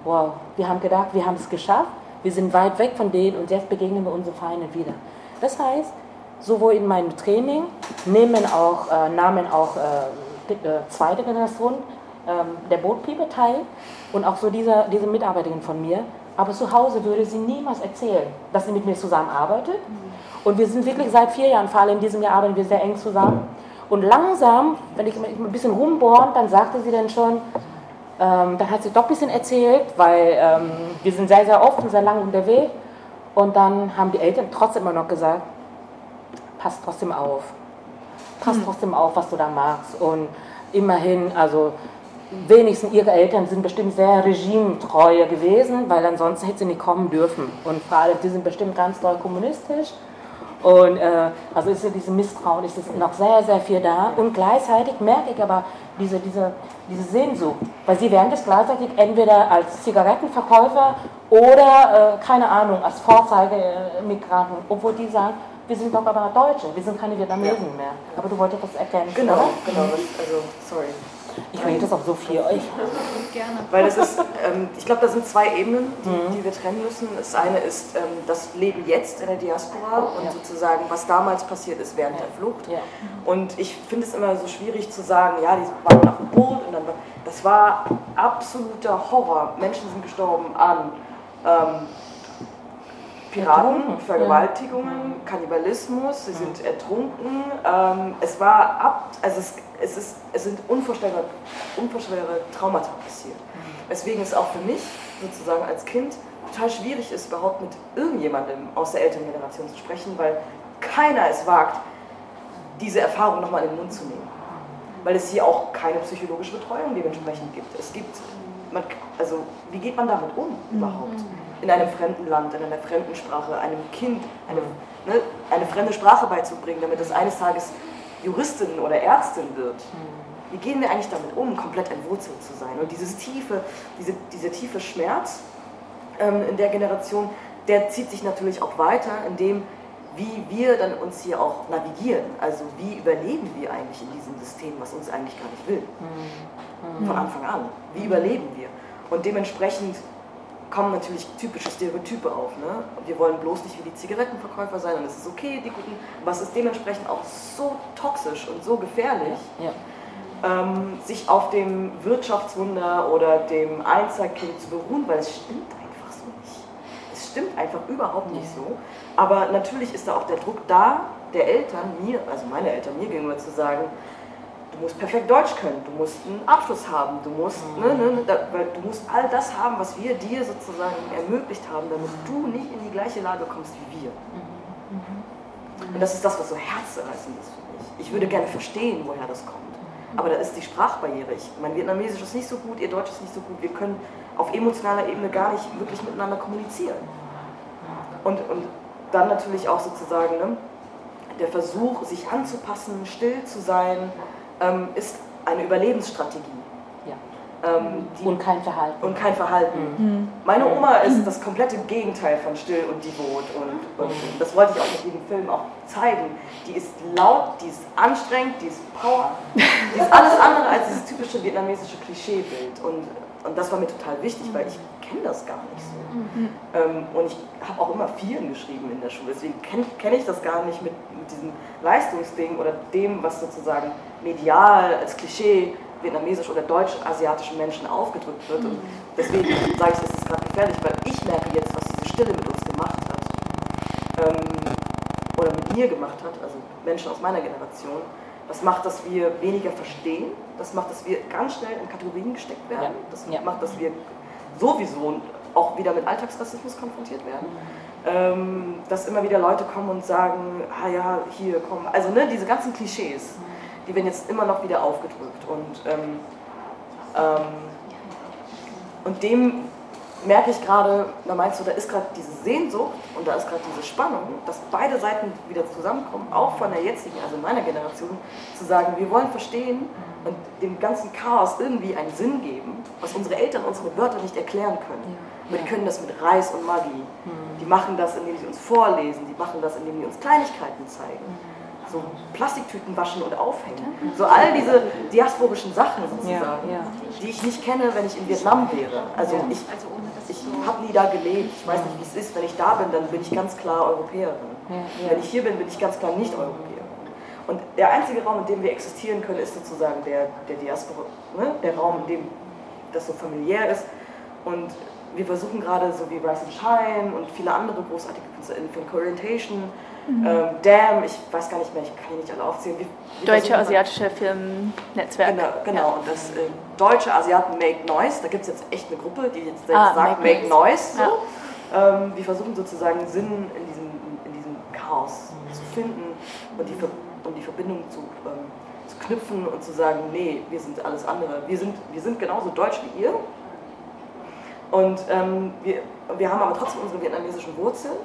Speaker 1: wow, wir haben gedacht, wir haben es geschafft, wir sind weit weg von denen und jetzt begegnen wir unsere Feinde wieder. Das heißt, sowohl in meinem Training nehmen auch, äh, nahmen auch äh, äh, zweite Generation ähm, der Bootpipe teil und auch so diese, diese Mitarbeiterin von mir. Aber zu Hause würde sie niemals erzählen, dass sie mit mir zusammenarbeitet. Und wir sind wirklich seit vier Jahren, vor allem in diesem Jahr arbeiten wir sehr eng zusammen. Und langsam, wenn ich ein bisschen rumbohren, dann sagte sie dann schon, ähm, dann hat sie doch ein bisschen erzählt, weil ähm, wir sind sehr, sehr oft und sehr lange unterwegs. Und dann haben die Eltern trotzdem immer noch gesagt, pass trotzdem auf. Pass hm. trotzdem auf, was du da machst. Und immerhin, also wenigstens ihre Eltern sind bestimmt sehr regimetreu gewesen, weil ansonsten hätte sie nicht kommen dürfen. Und vor allem, die sind bestimmt ganz doll kommunistisch. Und äh, also ist ja dieses Misstrauen, ist noch sehr, sehr viel da. Und gleichzeitig merke ich aber diese, diese, diese Sehnsucht, weil sie werden das gleichzeitig entweder als Zigarettenverkäufer oder, äh, keine Ahnung, als Vorzeigemigranten, obwohl die sagen, wir sind doch aber Deutsche, wir sind keine Vietnamesen ja. mehr. Aber du wolltest das erkennen,
Speaker 5: Genau,
Speaker 1: oder?
Speaker 5: genau, also, sorry.
Speaker 1: Ich rede das auch so viel euch.
Speaker 3: Gerne.
Speaker 5: Weil das ist, ähm, ich glaube, da sind zwei Ebenen, die, mhm. die, wir trennen müssen. Das eine ist ähm, das Leben jetzt in der Diaspora und ja. sozusagen, was damals passiert ist während ja. der Flucht. Ja. Und ich finde es immer so schwierig zu sagen, ja, die waren auf dem Boot und dann, das war absoluter Horror. Menschen sind gestorben an ähm, Piraten, Vergewaltigungen, Kannibalismus, sie sind ertrunken. Ähm, es war ab, also es, es, ist, es sind unvorstellbare, unvorstellbare Traumata passiert. Weswegen es auch für mich sozusagen als Kind total schwierig ist, überhaupt mit irgendjemandem aus der älteren Generation zu sprechen, weil keiner es wagt, diese Erfahrung nochmal in den Mund zu nehmen. Weil es hier auch keine psychologische Betreuung dementsprechend gibt. Es gibt, man, also wie geht man damit um überhaupt? In einem fremden Land, in einer fremden Sprache, einem Kind eine, ne, eine fremde Sprache beizubringen, damit es eines Tages Juristin oder Ärztin wird. Wie gehen wir eigentlich damit um, komplett entwurzelt zu sein? Und dieses tiefe, diese, dieser tiefe Schmerz ähm, in der Generation, der zieht sich natürlich auch weiter, indem wie wir dann uns hier auch navigieren. Also wie überleben wir eigentlich in diesem System, was uns eigentlich gar nicht will. Mhm. Von Anfang an. Wie überleben wir? Und dementsprechend kommen natürlich typische Stereotype auf. Ne? Wir wollen bloß nicht wie die Zigarettenverkäufer sein und es ist okay, die guten, was ist dementsprechend auch so toxisch und so gefährlich, ja. ähm, sich auf dem Wirtschaftswunder oder dem Einzelkind zu beruhen, weil es stimmt einfach so nicht. Es stimmt einfach überhaupt nicht so. Aber natürlich ist da auch der Druck da, der Eltern, mir, also meine Eltern mir gegenüber zu sagen, musst perfekt Deutsch können, du musst einen Abschluss haben, du musst, mhm. ne, ne, da, weil du musst all das haben, was wir dir sozusagen ermöglicht haben, damit du nicht in die gleiche Lage kommst wie wir. Mhm. Mhm. Und das ist das, was so herzzerreißend ist für mich. Ich würde gerne verstehen, woher das kommt. Aber da ist die Sprachbarriere. Ich, mein Vietnamesisch ist nicht so gut, ihr Deutsch ist nicht so gut. Wir können auf emotionaler Ebene gar nicht wirklich miteinander kommunizieren. Und, und dann natürlich auch sozusagen ne, der Versuch, sich anzupassen, still zu sein, ähm, ist eine Überlebensstrategie.
Speaker 1: Ja. Ähm, und kein Verhalten.
Speaker 5: Und kein Verhalten. Mhm. Meine Oma ist das komplette Gegenteil von still und devot. Und, und das wollte ich auch mit jedem Film auch zeigen. Die ist laut, die ist anstrengend, die ist Power. Die ist alles andere als dieses typische vietnamesische Klischeebild. Und, und das war mir total wichtig, weil ich kenne das gar nicht so. Mhm. Ähm, und ich habe auch immer vielen geschrieben in der Schule, deswegen kenne kenn ich das gar nicht mit, mit diesem Leistungsding oder dem, was sozusagen medial als Klischee vietnamesisch oder deutsch-asiatischen Menschen aufgedrückt wird. Und mhm. deswegen sage ich, das ist gerade gefährlich, weil ich merke jetzt, was diese Stille mit uns gemacht hat. Ähm, oder mit mir gemacht hat, also Menschen aus meiner Generation. Das macht, dass wir weniger verstehen. Das macht, dass wir ganz schnell in Kategorien gesteckt werden. Das ja. macht, dass wir sowieso auch wieder mit Alltagsrassismus konfrontiert werden. Ähm, dass immer wieder Leute kommen und sagen, ah ja, hier, komm. Also ne, diese ganzen Klischees, die werden jetzt immer noch wieder aufgedrückt. Und, ähm, ähm, und dem merke ich gerade, da meinst du, da ist gerade diese Sehnsucht und da ist gerade diese Spannung, dass beide Seiten wieder zusammenkommen, auch von der jetzigen, also meiner Generation, zu sagen, wir wollen verstehen und dem ganzen Chaos irgendwie einen Sinn geben, was unsere Eltern uns mit Wörtern nicht erklären können. Aber die können das mit Reis und Maggi. Die machen das, indem sie uns vorlesen, die machen das, indem sie uns Kleinigkeiten zeigen so Plastiktüten waschen und aufhängen. So all diese diasporischen Sachen sozusagen, ja, ja. die ich nicht kenne, wenn ich in Vietnam wäre. Also ich, also ich habe nie da gelebt, ich weiß nicht, wie es ist. Wenn ich da bin, dann bin ich ganz klar Europäerin. Wenn ich hier bin, bin ich ganz klar nicht Europäerin. Und der einzige Raum, in dem wir existieren können, ist sozusagen der, der Diaspora, ne? der Raum, in dem das so familiär ist. Und wir versuchen gerade, so wie Rise and Shine und viele andere großartige Künstler in Orientation, Mhm. Ähm, Damn, ich weiß gar nicht mehr, ich kann nicht alle aufzählen. Wir,
Speaker 2: wir Deutsche Asiatische Filmnetzwerk.
Speaker 5: Genau, genau. Ja. und das äh, Deutsche Asiaten Make Noise, da gibt es jetzt echt eine Gruppe, die jetzt selbst ah, sagt Make, Make Noise. So. Ja. Ähm, wir versuchen sozusagen Sinn in diesem, in diesem Chaos mhm. zu finden und die, um die Verbindung zu, ähm, zu knüpfen und zu sagen, nee, wir sind alles andere. Wir sind, wir sind genauso deutsch wie ihr. Und ähm, wir, wir haben aber trotzdem unsere vietnamesischen Wurzeln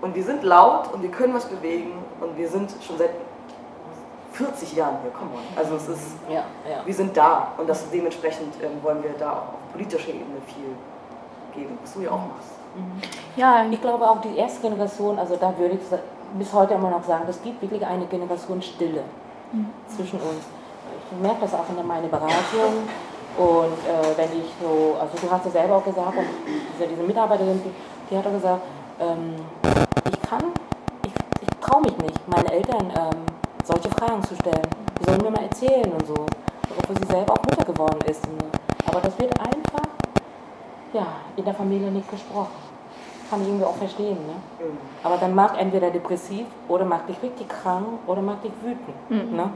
Speaker 5: und wir sind laut und wir können was bewegen und wir sind schon seit 40 Jahren hier, komm mal. Also es ist, ja, ja. wir sind da und das dementsprechend ähm, wollen wir da auch auf politischer Ebene viel geben, was du ja auch machst.
Speaker 1: Mhm. Ja, ich glaube auch die erste Generation, also da würde ich bis heute immer noch sagen, es gibt wirklich eine Generation Stille mhm. zwischen uns. Ich merke das auch in meiner Beratung und äh, wenn ich so, also du hast ja selber auch gesagt, und diese, diese Mitarbeiterin, die, die hat auch gesagt, ähm, ich kann, ich, ich traue mich nicht, meinen Eltern ähm, solche Fragen zu stellen. Die sollen mir mal erzählen und so, obwohl sie selber auch Mutter geworden ist. Aber das wird einfach ja, in der Familie nicht gesprochen. Kann ich irgendwie auch verstehen. Ne? Mhm. Aber dann mag entweder depressiv oder mag dich richtig krank oder mag dich wütend. Mhm. Ne?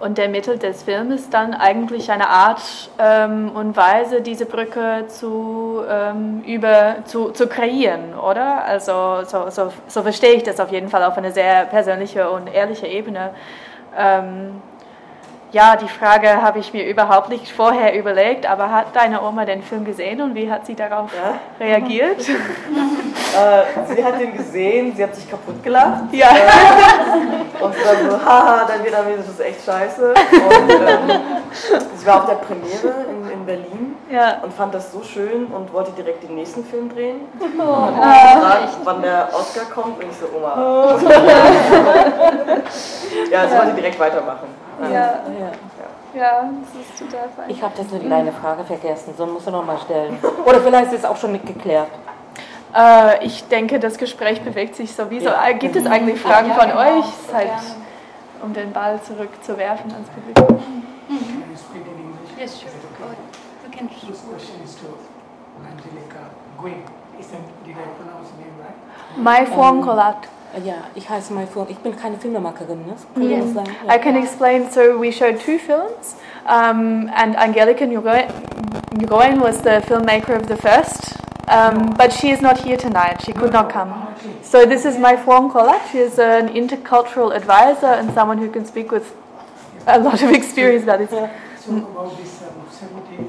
Speaker 2: Und der Mittel des Films ist dann eigentlich eine Art ähm, und Weise, diese Brücke zu, ähm, über, zu, zu kreieren, oder? Also so, so, so verstehe ich das auf jeden Fall auf eine sehr persönliche und ehrliche Ebene. Ähm, ja, die Frage habe ich mir überhaupt nicht vorher überlegt, aber hat deine Oma den Film gesehen und wie hat sie darauf ja. reagiert?
Speaker 5: äh, sie hat den gesehen, sie hat sich kaputt gelacht. Ja. Äh, und dann so, haha, dein Vietnamesisch ist echt scheiße. Und, ähm, Ich war auf der Premiere in, in Berlin
Speaker 2: Ja.
Speaker 5: und fand das so schön und wollte direkt den nächsten Film drehen.
Speaker 2: Oh.
Speaker 5: Und hab gefragt, wann der Oscar kommt und ich so, Oma. ja, also wollte direkt weitermachen.
Speaker 2: Ja,
Speaker 1: Ja.
Speaker 2: ja, das ist total fein.
Speaker 1: Ich habe das eine kleine Frage vergessen, so musst du nochmal stellen. Oder vielleicht ist es auch schon nicht geklärt.
Speaker 2: Äh, ich denke, das Gespräch bewegt sich sowieso.
Speaker 1: Ja.
Speaker 2: Äh, Gibt es eigentlich Fragen
Speaker 4: Ja,
Speaker 2: von
Speaker 4: genau.
Speaker 2: euch, halt, um den Ball zurückzuwerfen ans Publikum?
Speaker 6: Can you speak in English?
Speaker 3: Yes, sure. Go
Speaker 6: okay?
Speaker 3: ahead. We can.
Speaker 6: This question is to Angelica Gwyn. Did I pronounce the name right?
Speaker 2: Mai Fuang Kolat.
Speaker 1: Ja, ich heiße Mai Fung. Ich bin keine Filmemacherin, ne? Können wir das sagen?
Speaker 2: I can explain. So we showed two films, um, and Angelika Nguyen was the filmmaker of the first, um, but she is not here tonight. She could not come. So this is my Fuang Kolat. She is an intercultural advisor and someone who can speak with a lot of experience about this.
Speaker 6: So about this um, 17,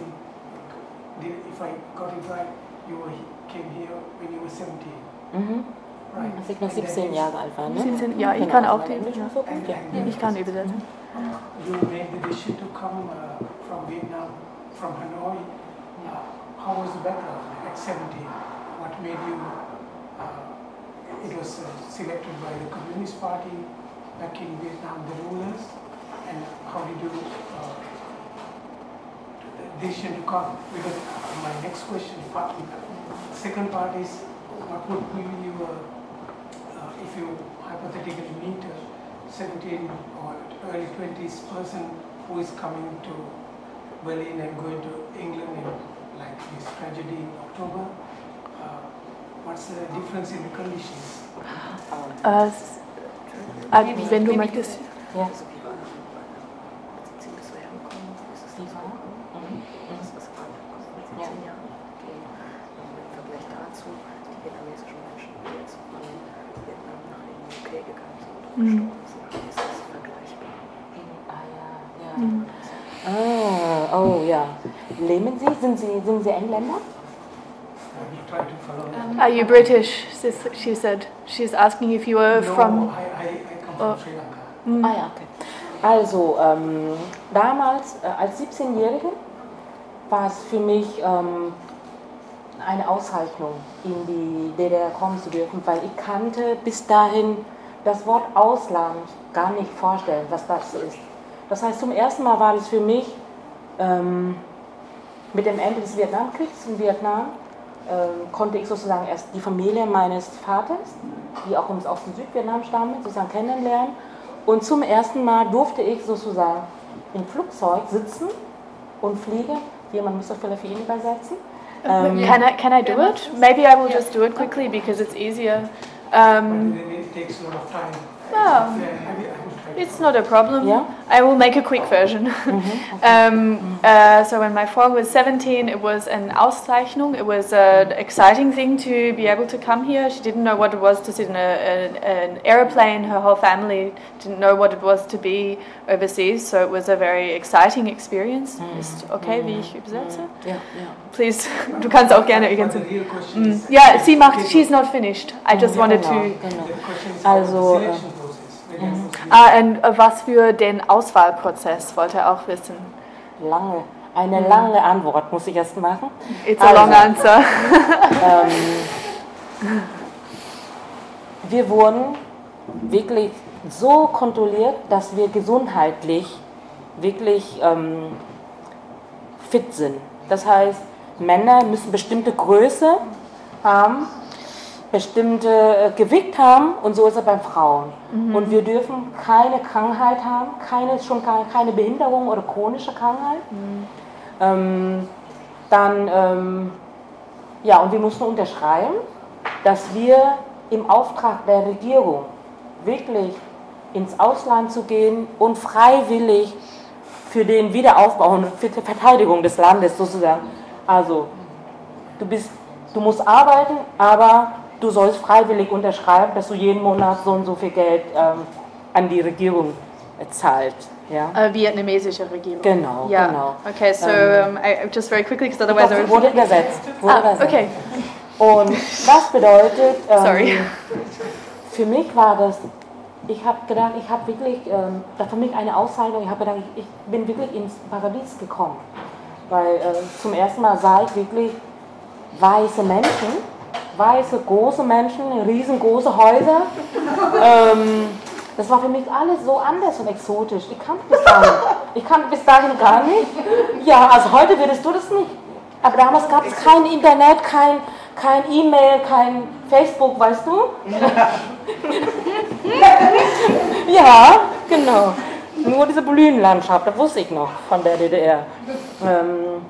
Speaker 6: did, if I got it right, you came here when you were 17,
Speaker 1: Mhm.
Speaker 6: right?
Speaker 1: Als ich noch 17
Speaker 6: you-
Speaker 1: Jahre alt war, ne?
Speaker 2: 17, ja, ich
Speaker 1: Genau,
Speaker 2: kann auch
Speaker 1: mein
Speaker 2: die.
Speaker 1: Englisch
Speaker 2: Ja.
Speaker 1: ist so gut, ja.
Speaker 2: Ich kann übersetzen.
Speaker 6: You made the decision to come uh, from Vietnam, from Hanoi. Uh, how was the background at 17? What made you? Uh, it was uh, selected by the Communist Party back in Vietnam, the rulers. And how did you? Uh, the decision to come? Because uh, my next question, part, second part is, what would be your uh, if you hypothetically meet a 17 or early 20s person who is coming to Berlin and going to England in like this tragedy in October, uh, what's the difference in the conditions?
Speaker 2: S- äh, wenn du möchtest.
Speaker 1: Ja.
Speaker 5: Sind
Speaker 1: Sie, sind Sie Engländer?
Speaker 6: That?
Speaker 2: Are you British? She said. She's asking if you were
Speaker 6: no,
Speaker 2: from.
Speaker 6: I, I, I come
Speaker 2: Oh.
Speaker 6: from Sri Lanka.
Speaker 2: Mm.
Speaker 1: Ah ja, okay. Also, ähm, damals äh, als 17-Jährige war es für mich ähm, eine Auszeichnung, in die DDR kommen zu dürfen, weil ich kannte bis dahin das Wort Ausland gar nicht vorstellen, was das ist. Das heißt, zum ersten Mal war es für mich ähm, mit dem Ende des Vietnamkriegs in Vietnam ähm, konnte ich sozusagen erst die Familie meines Vaters, die auch aus dem Südvietnam stammen, sozusagen kennenlernen. Und zum ersten Mal durfte ich sozusagen im Flugzeug sitzen und fliegen. Jemand muss das vielleicht für ihn übersetzen. Ähm,
Speaker 2: Can I can I do it? Maybe I will just do it quickly because it's easier. Um,
Speaker 6: it takes a lot of time.
Speaker 2: Oh.
Speaker 6: Yeah, have you, have you tried?
Speaker 2: it's not a problem.
Speaker 1: Yeah?
Speaker 2: I will make a quick version. um, uh, so when my father was 17, it was an Auszeichnung. It was an exciting thing to be able to come here. She didn't know what it was to sit in a, an, an airplane. Her whole family didn't know what it was to be overseas. So it was a very exciting experience. Ist okay, wie ich übersetze?
Speaker 1: ja, ja.
Speaker 2: Please, du kannst auch gerne
Speaker 6: But the
Speaker 2: ergänzen. Mm.
Speaker 6: is,
Speaker 2: Ja, sie macht, she's not finished. I just wanted
Speaker 1: Genau,
Speaker 2: to.
Speaker 1: genau.
Speaker 6: the question is
Speaker 1: Also,
Speaker 6: about
Speaker 2: Ah, und äh, was für den Auswahlprozess wollte er auch wissen.
Speaker 1: Lange. Eine lange Antwort muss ich erst machen.
Speaker 2: It's a
Speaker 1: Also.
Speaker 2: long answer.
Speaker 1: Ähm, wir wurden wirklich so kontrolliert, dass wir gesundheitlich wirklich ähm, fit sind. Das heißt, Männer müssen bestimmte Größe haben, bestimmte äh, Gewicht haben und so ist es bei Frauen. Und wir dürfen keine Krankheit haben, keine, schon keine, Behinderung oder chronische Krankheit. Ähm, dann, ähm, ja, und wir mussten unterschreiben, dass wir im Auftrag der Regierung wirklich ins Ausland zu gehen und freiwillig für den Wiederaufbau und für die Verteidigung des Landes sozusagen. Also, du bist, du musst arbeiten, aber du sollst freiwillig unterschreiben, dass du jeden Monat so und so viel Geld ähm, an die Regierung äh, zahlt. Ja?
Speaker 2: Äh, vietnamesische Regierung.
Speaker 1: Genau,
Speaker 2: Ja.
Speaker 1: genau.
Speaker 2: Okay, so
Speaker 1: Ähm,
Speaker 2: um, I, just very quickly, because otherwise I
Speaker 1: Das wurde übersetzt. Wurde
Speaker 2: Ah,
Speaker 1: übersetzt.
Speaker 2: okay.
Speaker 1: Und das bedeutet, ähm,
Speaker 2: Sorry.
Speaker 1: für mich war das ich habe gedacht, ich habe wirklich, ähm, das war für mich eine Auszeichnung, ich habe gedacht, ich, ich, bin wirklich ins Paradies gekommen. Weil äh, zum ersten Mal sah ich wirklich weiße Menschen, weiße, große Menschen, riesengroße Häuser. ähm, das war für mich alles so anders und exotisch. Ich kannte bis dahin, ich kannte bis dahin gar nicht. Ja, also heute würdest du das nicht. Aber damals gab es kein Internet, kein, kein E-Mail, kein Facebook, weißt du? ja, genau. Nur diese Blühenlandschaft, das wusste ich noch von der DDR. Ähm,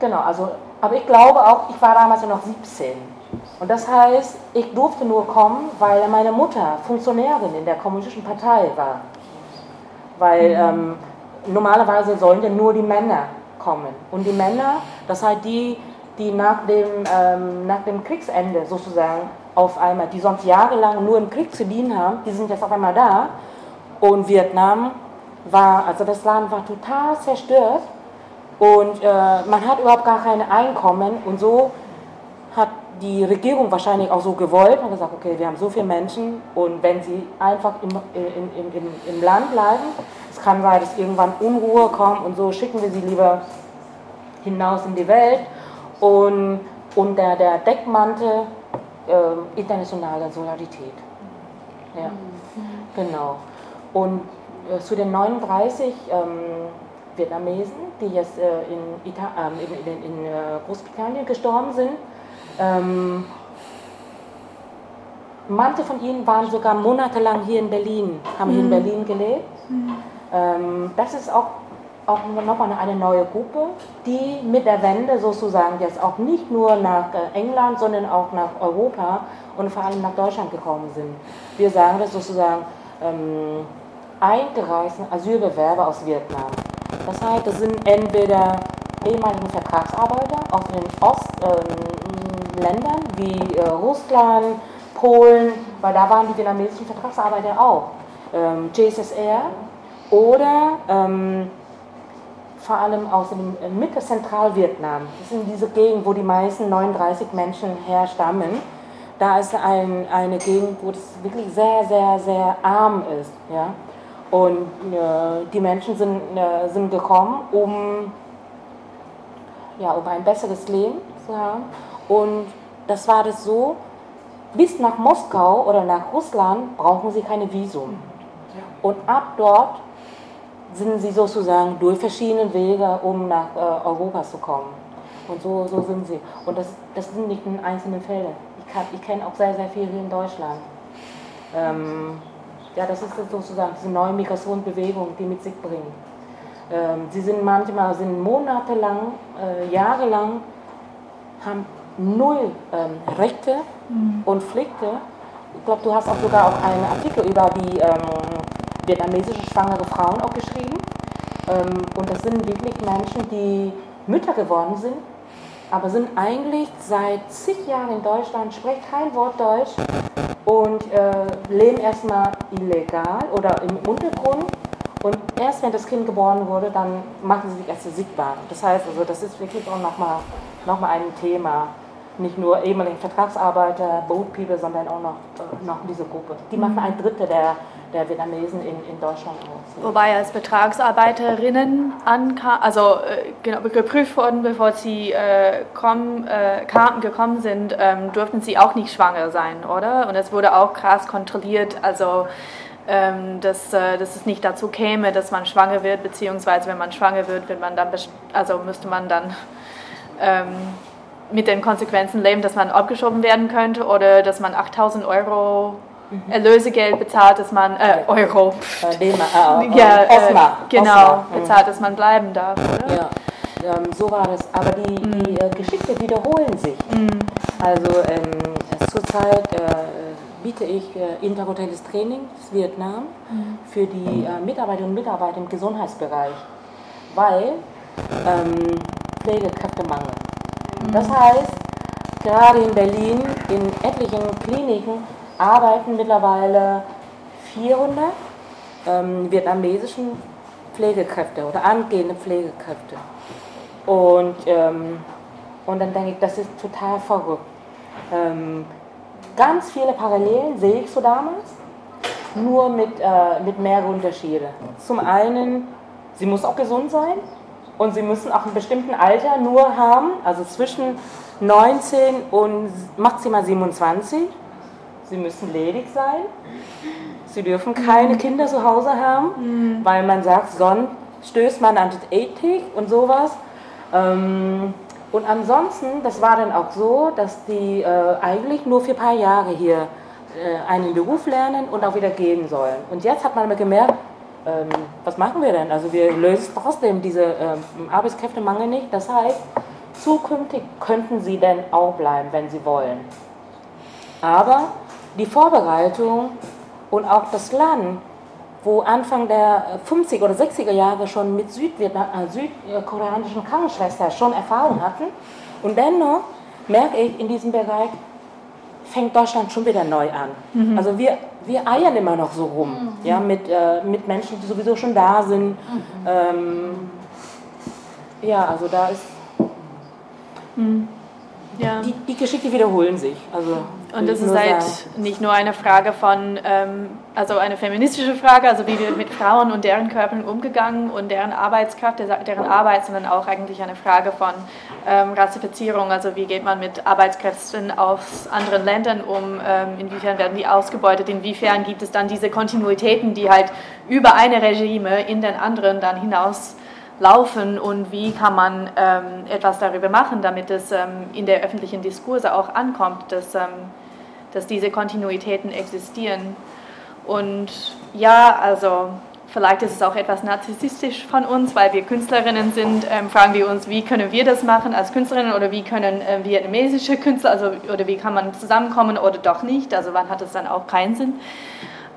Speaker 1: genau, also, aber ich glaube auch, ich war damals ja noch 17. Und das heißt, ich durfte nur kommen, weil meine Mutter Funktionärin in der Kommunistischen Partei war. Weil ähm, normalerweise sollen ja nur die Männer kommen. Und die Männer, das heißt die, die nach dem, ähm, nach dem Kriegsende sozusagen auf einmal, die sonst jahrelang nur im Krieg zu dienen haben, die sind jetzt auf einmal da. Und Vietnam war, also das Land war total zerstört und äh, man hat überhaupt gar kein Einkommen und so hat die Regierung wahrscheinlich auch so gewollt und gesagt, okay, wir haben so viele Menschen und wenn sie einfach im, im, im, im Land bleiben, es kann sein, dass irgendwann Unruhe kommt und so schicken wir sie lieber hinaus in die Welt und unter der Deckmantel äh, internationaler Solidarität. Ja, genau. Und äh, zu den 39 ähm, Vietnamesen, die jetzt äh, in, Ita ähm, in, in, in, äh, Großbritannien gestorben sind, ähm, manche von ihnen waren sogar monatelang hier in Berlin, haben mhm. hier in mhm. Berlin gelebt. Mhm. Ähm, das ist auch auch nochmal eine neue Gruppe, die mit der Wende sozusagen jetzt auch nicht nur nach äh, England, sondern auch nach Europa und vor allem nach Deutschland gekommen sind. Wir sagen das sozusagen ähm, eingereisten Asylbewerber aus Vietnam. Das heißt, das sind entweder ehemalige Vertragsarbeiter aus den Ostländern ähm, wie äh, Russland, Polen, weil da waren die vietnamesischen Vertragsarbeiter auch, ähm, JSSR oder ähm, vor allem aus dem äh, Mitte Zentralvietnam. Das sind diese Gegend, wo die meisten 39 Menschen herstammen. Da ist ein, eine Gegend, wo es wirklich sehr, sehr, sehr arm ist. Ja? Und äh, die Menschen sind, äh, sind gekommen, um, ja, um ein besseres Leben zu haben. Und das war das so, bis nach Moskau oder nach Russland brauchen sie keine Visum. Und ab dort sind sie sozusagen durch verschiedene Wege, um nach äh, Europa zu kommen. Und so, so sind sie. Und das, das sind nicht in einzelnen Fälle. Ich, ich kenne auch sehr, sehr viel hier in Deutschland. Ähm, ja, das ist sozusagen diese neue Migrationsbewegung, die mit sich bringt. Ähm, sie sind manchmal sind monatelang, äh, jahrelang, haben null ähm, Rechte mhm. und Pflichten. Ich glaube, du hast auch sogar auch einen Artikel über die ähm, vietnamesische schwangere Frauen auch geschrieben. Ähm, und das sind wirklich Menschen, die Mütter geworden sind, aber sind eigentlich seit zig Jahren in Deutschland, sprechen kein Wort Deutsch und äh, leben erstmal illegal oder im Untergrund. Und erst wenn das Kind geboren wurde, dann machen sie sich erst sichtbar. Das heißt also, das ist wirklich auch nochmal noch mal ein Thema. Nicht nur ehemalige Vertragsarbeiter, Boat People, sondern auch noch, äh, noch diese Gruppe. Die machen ein Drittel der der Vietnamesen in, in Deutschland aus.
Speaker 2: Wobei als Betragsarbeiterinnen ankam, also äh, genau, geprüft wurden, bevor sie äh, kommen, äh, kamen, gekommen sind, ähm, durften sie auch nicht schwanger sein, oder? Und es wurde auch krass kontrolliert, also ähm, dass, äh, dass es nicht dazu käme, dass man schwanger wird, beziehungsweise wenn man schwanger wird, wird man dann also müsste man dann ähm, mit den Konsequenzen leben, dass man abgeschoben werden könnte oder dass man 8000 Euro mhm. Erlösegeld bezahlt, dass man, äh, Euro,
Speaker 1: äh, äh, äh, ja,
Speaker 2: Osma, genau, Osma. Mhm. bezahlt, dass man bleiben darf, oder?
Speaker 1: Ja. Ähm, so war das, aber die, mhm. die äh, Geschichte wiederholen sich. Mhm. Also ähm, zurzeit äh, biete ich äh, interkulturelles Training in Vietnam mhm. für die äh, Mitarbeiterinnen und Mitarbeiter im Gesundheitsbereich, weil ähm, Pflegekräftemangel. Das heißt, gerade in Berlin, in etlichen Kliniken arbeiten mittlerweile 400 ähm, vietnamesischen Pflegekräfte oder angehende Pflegekräfte. Und, ähm, und dann denke ich, das ist total verrückt. Ähm, ganz viele Parallelen sehe ich so damals. nur mit, äh, mit mehreren Unterschieden. Zum einen, sie muss auch gesund sein und sie müssen auch ein bestimmten Alter nur haben, also zwischen 19 und maximal 27. Sie müssen ledig sein. Sie dürfen keine mhm. Kinder zu Hause haben, mhm. weil man sagt, sonst stößt man an die Ethik und sowas. Ähm, und ansonsten, das war dann auch so, dass die äh, eigentlich nur für ein paar Jahre hier äh, einen Beruf lernen und auch wieder gehen sollen. Und jetzt hat man gemerkt, ähm, was machen wir denn? Also wir lösen trotzdem diese ähm, Arbeitskräftemangel nicht. Das heißt, zukünftig könnten sie denn auch bleiben, wenn sie wollen. Aber die Vorbereitung und auch das Land, wo Anfang der 50er oder 60er Jahre schon mit Südvietnam, äh, südkoreanischen Krankenschwestern schon Erfahrung hatten. Und dennoch merke ich in diesem Bereich, fängt Deutschland schon wieder neu an. Mhm. Also wir, wir eiern immer noch so rum, mhm. ja, mit, äh, mit Menschen, die sowieso schon da sind. Mhm. Ähm, ja, also da ist mhm. ja. die, die Geschichte wiederholen sich. Also
Speaker 2: und das ist halt nicht nur eine Frage von, ähm, also eine feministische Frage, also wie wird mit Frauen und deren Körpern umgegangen und deren Arbeitskraft, deren Arbeit, sondern auch eigentlich eine Frage von ähm, Rassifizierung, also wie geht man mit Arbeitskräften aus anderen Ländern um, ähm, inwiefern werden die ausgebeutet, inwiefern gibt es dann diese Kontinuitäten, die halt über eine Regime in den anderen dann hinaus laufen und wie kann man ähm, etwas darüber machen, damit es ähm, in der öffentlichen Diskurse auch ankommt, dass, ähm, dass diese Kontinuitäten existieren. Und ja, also vielleicht ist es auch etwas narzisstisch von uns, weil wir Künstlerinnen sind, ähm, fragen wir uns, wie können wir das machen als Künstlerinnen oder wie können äh, vietnamesische Künstler, also oder wie kann man zusammenkommen oder doch nicht, also wann hat es dann auch keinen Sinn.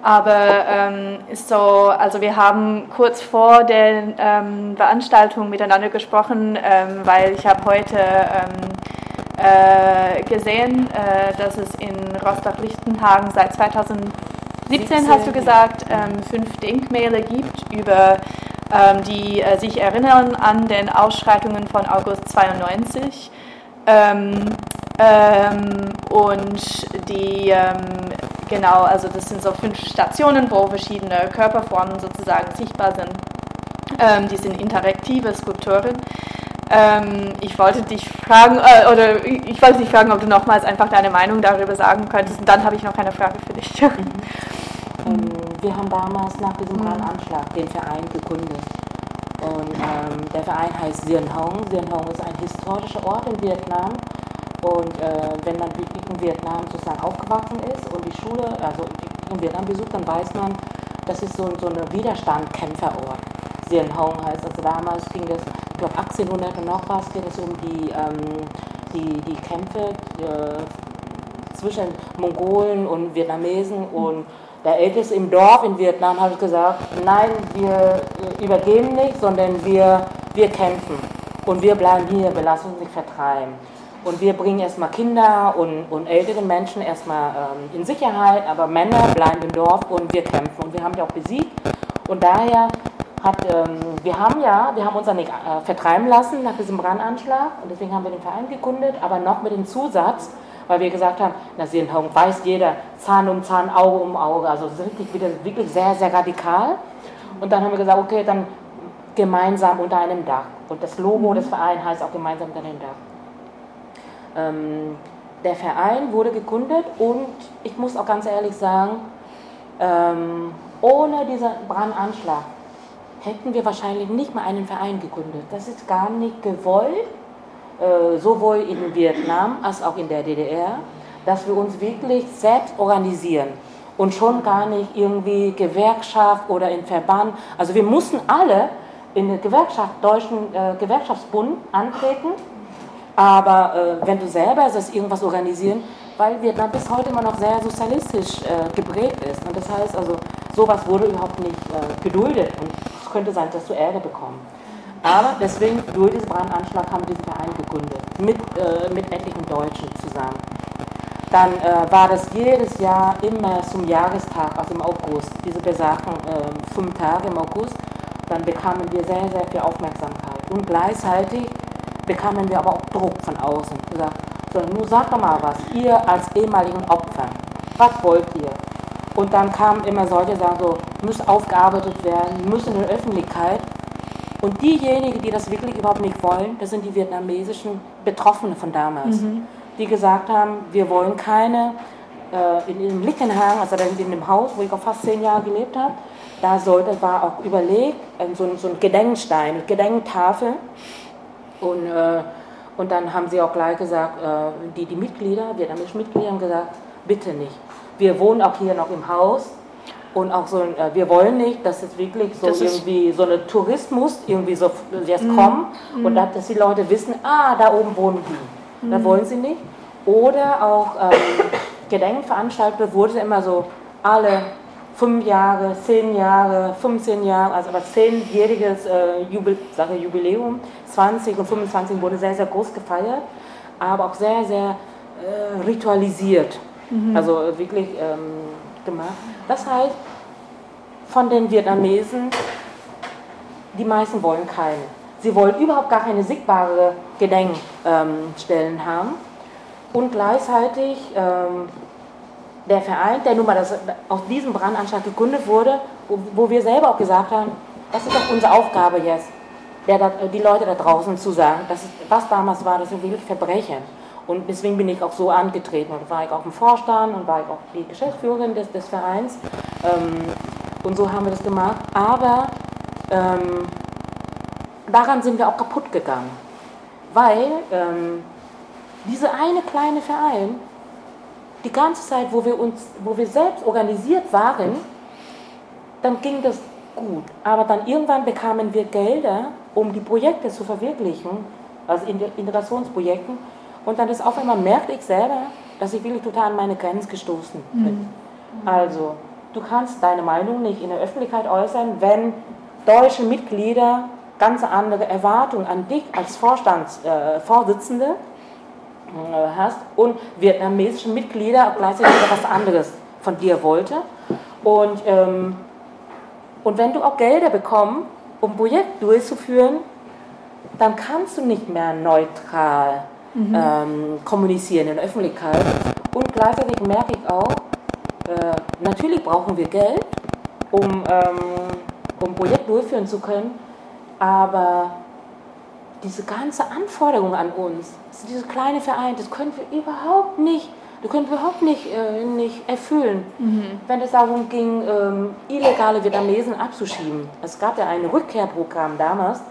Speaker 2: Aber ähm, so, also wir haben kurz vor der ähm, Veranstaltung miteinander gesprochen, ähm, weil ich habe heute ähm, äh, gesehen, äh, dass es in Rostock-Lichtenhagen seit 2017, 17, hast du gesagt, ähm, fünf Denkmäler gibt über ähm, die äh, sich erinnern an den Ausschreitungen von August 92. und die Genau, also das sind so fünf Stationen, wo verschiedene Körperformen sozusagen sichtbar sind. Ähm, die sind interaktive Skulpturen. Ähm, ich wollte dich fragen, äh, oder ich wollte dich fragen, ob du nochmals einfach deine Meinung darüber sagen könntest. Und dann habe ich noch eine Frage für dich. Mhm.
Speaker 1: Ähm, wir haben damals nach diesem Brandanschlag den Verein gegründet. Und ähm, der Verein heißt Sien Hong. Sien Hong ist ein historischer Ort in Vietnam und äh, wenn man wirklich in Vietnam sozusagen aufgewachsen ist und die Schule, also in Vietnam besucht, dann weiß man, das ist so, so ein Widerstandkämpferort. Hong heißt, also damals ging das, ich glaube 1800 und noch was, geht es um die, ähm, die, die Kämpfe äh, zwischen Mongolen und Vietnamesen und der Älteste im Dorf in Vietnam hat gesagt, nein, wir äh, übergeben nicht, sondern wir, wir kämpfen und wir bleiben hier, wir lassen uns nicht vertreiben. Und wir bringen erstmal Kinder und, und ältere Menschen erstmal ähm, in Sicherheit, aber Männer bleiben im Dorf und wir kämpfen. Und wir haben die auch besiegt. Und daher hat, ähm, wir haben ja, wir haben uns dann nicht äh, vertreiben lassen nach diesem Brandanschlag und deswegen haben wir den Verein gegründet, aber noch mit dem Zusatz, weil wir gesagt haben, na Sienhong weiß jeder, Zahn um Zahn, Auge um Auge, also richtig, wieder, wirklich sehr, sehr radikal. Und dann haben wir gesagt, okay, dann gemeinsam unter einem Dach. Und das Logo des Vereins heißt auch gemeinsam unter einem Dach. Ähm, der Verein wurde gegründet und ich muss auch ganz ehrlich sagen, ähm, ohne diesen Brandanschlag hätten wir wahrscheinlich nicht mal einen Verein gegründet. Das ist gar nicht gewollt, äh, sowohl in Vietnam als auch in der DDR, dass wir uns wirklich selbst organisieren und schon gar nicht irgendwie Gewerkschaft oder in Verband. Also wir mussten alle in den Gewerkschaft, Deutschen äh, Gewerkschaftsbund antreten aber äh, wenn du selber das irgendwas organisieren, weil Vietnam bis heute immer noch sehr sozialistisch äh, geprägt ist. Und das heißt also, sowas wurde überhaupt nicht äh, geduldet und könnte sein, dass du Ärger bekommst. Aber deswegen, durch diesen Brandanschlag haben wir diesen Verein gegründet, mit, äh, mit etlichen Deutschen zusammen. Dann äh, war das jedes Jahr immer zum Jahrestag, also im August, diese besagten äh, fünf Tage im August, dann bekamen wir sehr, sehr viel Aufmerksamkeit. Und gleichzeitig bekamen wir aber auch Druck von außen. Gesagt, so, nun sag doch mal was, ihr als ehemaligen Opfer, was wollt ihr? Und dann kamen immer solche Sachen, so, muss aufgearbeitet werden, müssen in der Öffentlichkeit. Und diejenigen, die das wirklich überhaupt nicht wollen, das sind die vietnamesischen Betroffenen von damals, mhm. die gesagt haben, wir wollen keine, äh, in, in Lickenhagen, also in dem Haus, wo ich auch fast zehn Jahre gelebt habe, da sollte, war auch überlegt, äh, so, ein, so ein Gedenkstein, eine Gedenktafel. Und, äh, und dann haben sie auch gleich gesagt, äh, die, die Mitglieder, vietnamesische Mitglieder haben gesagt, bitte nicht. Wir wohnen auch hier noch im Haus und auch so, äh, wir wollen nicht, dass es wirklich so das irgendwie so ein Tourismus irgendwie so jetzt mm. kommen mm. und dass die Leute wissen, ah, da oben wohnen die. Mm. Da wollen sie nicht. Oder auch ähm, Gedenkveranstaltungen wurde immer so alle fünf Jahre, zehn Jahre, 15 Jahre, also aber zehnjähriges äh, Jubil Jubiläum, 20 und 25 wurde sehr, sehr groß gefeiert, aber auch sehr, sehr äh, ritualisiert. Mhm. Also wirklich ähm, gemacht. Das heißt, von den Vietnamesen, die meisten wollen keine. Sie wollen überhaupt gar keine siegbare Gedenkstellen ähm, haben. Und gleichzeitig ähm, der Verein, der nun mal das, aus diesem Brandanschlag gegründet wurde, wo, wo, wir selber auch gesagt haben, das ist doch unsere Aufgabe jetzt, der, die Leute da draußen zu sagen, dass was damals war, das sind wirklich Verbrechen. Und deswegen bin ich auch so angetreten. Und war ich auch im Vorstand und war ich auch die Geschäftsführerin des, des Vereins. Ähm, und so haben wir das gemacht. Aber ähm, daran sind wir auch kaputt gegangen. Weil ähm, dieser eine kleine Verein, die ganze Zeit, wo wir uns, wo wir selbst organisiert waren, dann ging das gut. Aber dann irgendwann bekamen wir Gelder, um die Projekte zu verwirklichen, also Integrationsprojekte. Und dann ist auf einmal merkte ich selber, dass ich wirklich total an meine Grenzen gestoßen bin. Mhm. Also, du kannst deine Meinung nicht in der Öffentlichkeit äußern, wenn deutsche Mitglieder ganz andere Erwartungen an dich als Vorstandsvorsitzende äh, hast und vietnamesische Mitglieder gleichzeitig etwas anderes von dir wollte. Und, ähm, und wenn du auch Gelder bekommst, um Projekt durchzuführen, dann kannst du nicht mehr neutral mhm. ähm, kommunizieren in der Öffentlichkeit. Und gleichzeitig merke ich auch, äh, natürlich brauchen wir Geld, um, ähm, um Projekt durchführen zu können, aber diese ganze Anforderung an uns, diese kleine Verein, das können wir überhaupt nicht, das können wir überhaupt nicht, äh, nicht erfüllen, mhm. wenn es darum ging, ähm, illegale Vietnamesen abzuschieben. Es gab ja ein Rückkehrprogramm damals,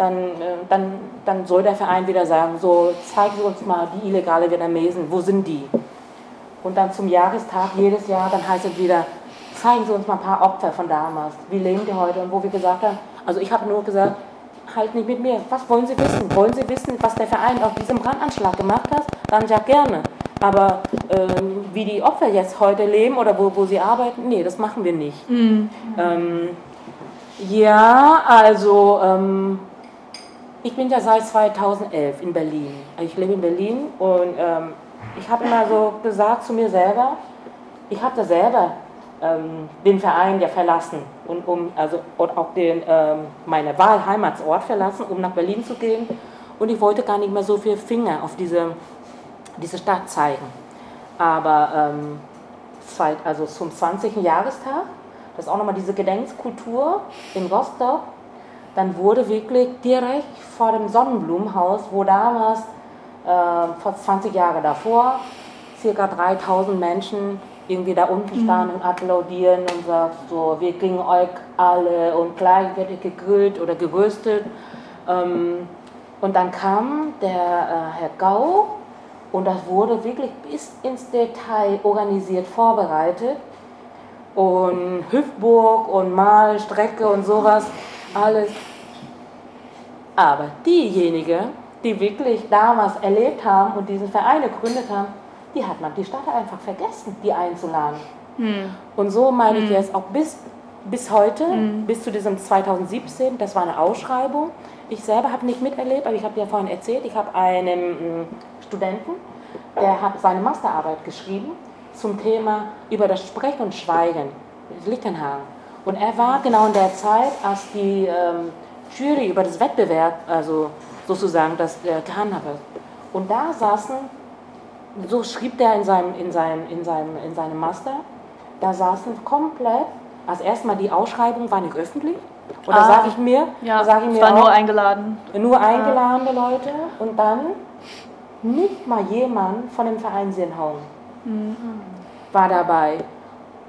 Speaker 1: dann, äh, dann, dann soll der Verein wieder sagen, so zeigen Sie uns mal die illegale Vietnamesen, wo sind die? Und dann zum Jahrestag jedes Jahr, dann heißt es wieder, zeigen Sie uns mal ein paar Opfer von damals, wie leben die heute? Und wo wir gesagt haben, also ich habe nur gesagt, halt nicht mit mir, was wollen Sie wissen? Wollen Sie wissen, was der Verein auf diesem Brandanschlag gemacht hat? Dann ja gerne. Aber ähm, wie die Opfer jetzt heute leben oder wo, wo sie arbeiten, nee, das machen wir nicht. Mhm. Ähm, ja, also ähm, ich bin ja seit 2011 in Berlin. Ich lebe in Berlin und ähm, ich habe immer so gesagt zu mir selber, ich da selber ähm, den Verein ja verlassen und um also und auch den ähm, meine Wahlheimatsort verlassen, um nach Berlin zu gehen. Und ich wollte gar nicht mehr so viel Finger auf diese, diese Stadt zeigen. Aber ähm, also zum 20. Jahrestag, das ist auch nochmal diese Gedenkkultur in Rostock, dann wurde wirklich direkt vor dem Sonnenblumenhaus, wo damals äh, vor 20 Jahren davor circa 3000 Menschen irgendwie da unten mhm. standen und applaudieren und sagten so, wir kriegen euch alle und gleich wird gegrillt oder geröstet. Ähm, und dann kam der äh, Herr Gau und das wurde wirklich bis ins Detail organisiert, vorbereitet. Und Hüftburg und Malstrecke und sowas alles. Aber diejenigen, die wirklich damals erlebt haben und diesen Verein gegründet haben, die hat man die Stadt einfach vergessen, die einzuladen. Hm. Und so meine hm. ich jetzt auch bis, bis heute, hm. bis zu diesem 2017, das war eine Ausschreibung. Ich selber habe nicht miterlebt, aber ich habe ja vorhin erzählt, ich habe einen hm, Studenten, der hat seine Masterarbeit geschrieben zum Thema über das Sprechen und Schweigen, Lichtenhagen. Und er war genau in der Zeit, als die ähm, Jury über das Wettbewerb, also sozusagen das äh, gehandhabt hat. Und da saßen, so schrieb der in seinem, in seinem, in seinem, in seinem Master, da saßen komplett, also erstmal die Ausschreibung war nicht öffentlich. Und da ah, sage ich mir,
Speaker 2: ja,
Speaker 1: da sage ich mir
Speaker 2: war
Speaker 1: auch,
Speaker 2: nur eingeladen.
Speaker 1: Nur eingeladene ja. Leute und dann nicht mal jemand von dem Verein Sinnhauen mhm. war dabei.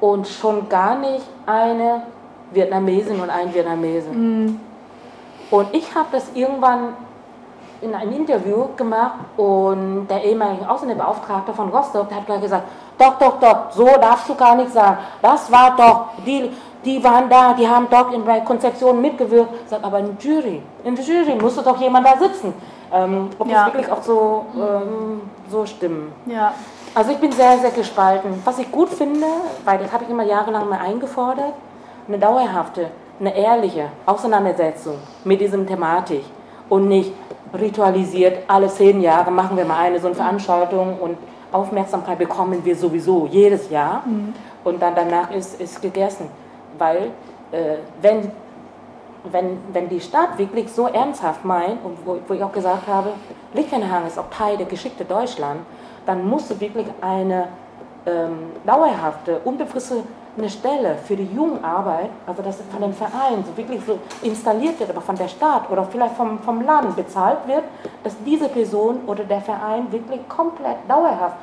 Speaker 1: Und schon gar nicht eine Vietnamesin und ein Vietnamesin. Mhm. Und ich habe das irgendwann in einem Interview gemacht und der ehemalige Ausländerbeauftragte von Rostock, der hat gleich gesagt, doch, doch, doch, so darfst du gar nicht sagen. Das war doch, die, die waren da, die haben doch in der Konzeption mitgewirkt. Sagt, aber in der Jury, in der Jury musste doch jemand da sitzen. Ähm, ob ja. das wirklich auch so, ähm, so stimmen.
Speaker 2: Ja.
Speaker 1: Also ich bin sehr, sehr gespalten. Was ich gut finde, weil das habe ich immer jahrelang mal eingefordert, eine dauerhafte, eine ehrliche Auseinandersetzung mit diesem Thematik und nicht ritualisiert, alle zehn Jahre machen wir mal eine so eine Veranstaltung und Aufmerksamkeit bekommen wir sowieso jedes Jahr mhm. und dann danach ist es gegessen. Weil äh, wenn, wenn, wenn die Stadt wirklich so ernsthaft meint, und wo, wo ich auch gesagt habe, Lichtenhagen ist auch Teil der Geschichte Deutschlands, dann musste wirklich eine ähm, dauerhafte, unbefristete Stelle für die Jugendarbeit, also dass von dem Verein so wirklich so installiert wird, aber von der Stadt oder vielleicht vom, vom Land bezahlt wird, dass diese Person oder der Verein wirklich komplett dauerhaft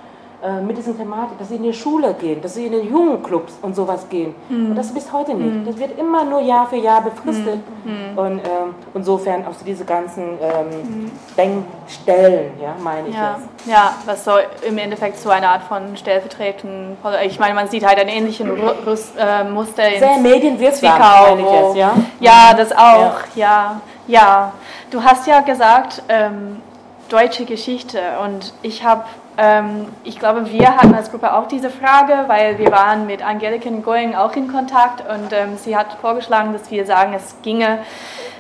Speaker 1: mit diesen Thematik, dass sie in die Schule gehen, dass sie in den Jugendclubs und sowas gehen. Mhm. Und das bis heute nicht. Mhm. Das wird immer nur Jahr für Jahr befristet. Mhm. mhm. Und ähm, insofern auch so diese ganzen ähm, mhm. Denkstellen, ja, meine ich
Speaker 2: ja.
Speaker 1: jetzt.
Speaker 2: Ja, was so im Endeffekt so eine Art von Stellvertretenden, ich meine, man sieht halt einen ähnlichen Rüst, äh, Muster in
Speaker 1: Sehr medienwirksam, meine ich jetzt, ja.
Speaker 2: Ja, das auch, ja. ja. ja. Du hast ja gesagt, ähm, deutsche Geschichte und ich habe ich glaube, wir hatten als Gruppe auch diese Frage, weil wir waren mit Angelika Going auch in Kontakt und ähm, sie hat vorgeschlagen, dass wir sagen, es ginge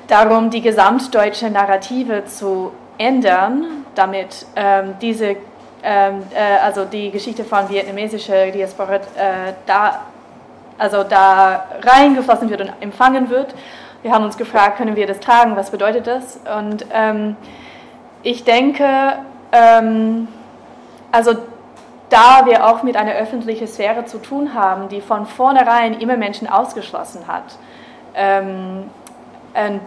Speaker 2: darum, die gesamtdeutsche Narrative zu ändern, damit ähm, diese, ähm, äh, also die Geschichte von vietnamesischer Diaspora äh, da, also da reingeflossen wird und empfangen wird. Wir haben uns gefragt, können wir das tragen, was bedeutet das? Und ähm, ich denke, ähm, also da wir auch mit einer öffentlichen Sphäre zu tun haben, die von vornherein immer Menschen ausgeschlossen hat, ähm,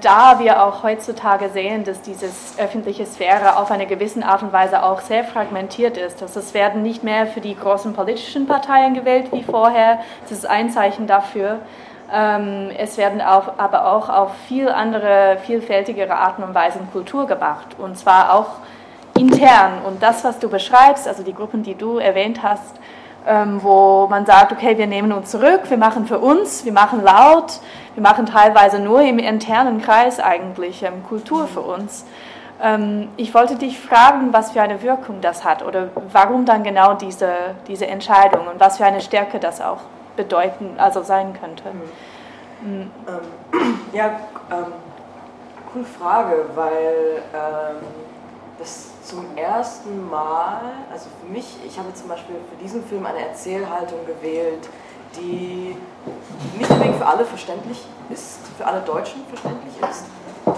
Speaker 2: da wir auch heutzutage sehen, dass diese öffentliche Sphäre auf eine gewisse Art und Weise auch sehr fragmentiert ist, dass es werden nicht mehr für die großen politischen Parteien gewählt wie vorher, das ist ein Zeichen dafür. Ähm, es werden auch, aber auch auf viel andere, vielfältigere Arten und Weisen Kultur gemacht und zwar auch intern. Und das, was du beschreibst, also die Gruppen, die du erwähnt hast, ähm, wo man sagt, okay, wir nehmen uns zurück, wir machen für uns, wir machen laut, wir machen teilweise nur im internen Kreis eigentlich ähm, Kultur für uns. Ähm, ich wollte dich fragen, was für eine Wirkung das hat oder warum dann genau diese, diese Entscheidung und was für eine Stärke das auch bedeuten, also sein könnte.
Speaker 5: Mhm. Mhm. Ähm, ja, ähm, coole Frage, weil ähm, das zum ersten Mal, also für mich, ich habe zum Beispiel für diesen Film eine Erzählhaltung gewählt, die nicht unbedingt für alle verständlich ist, für alle Deutschen verständlich ist.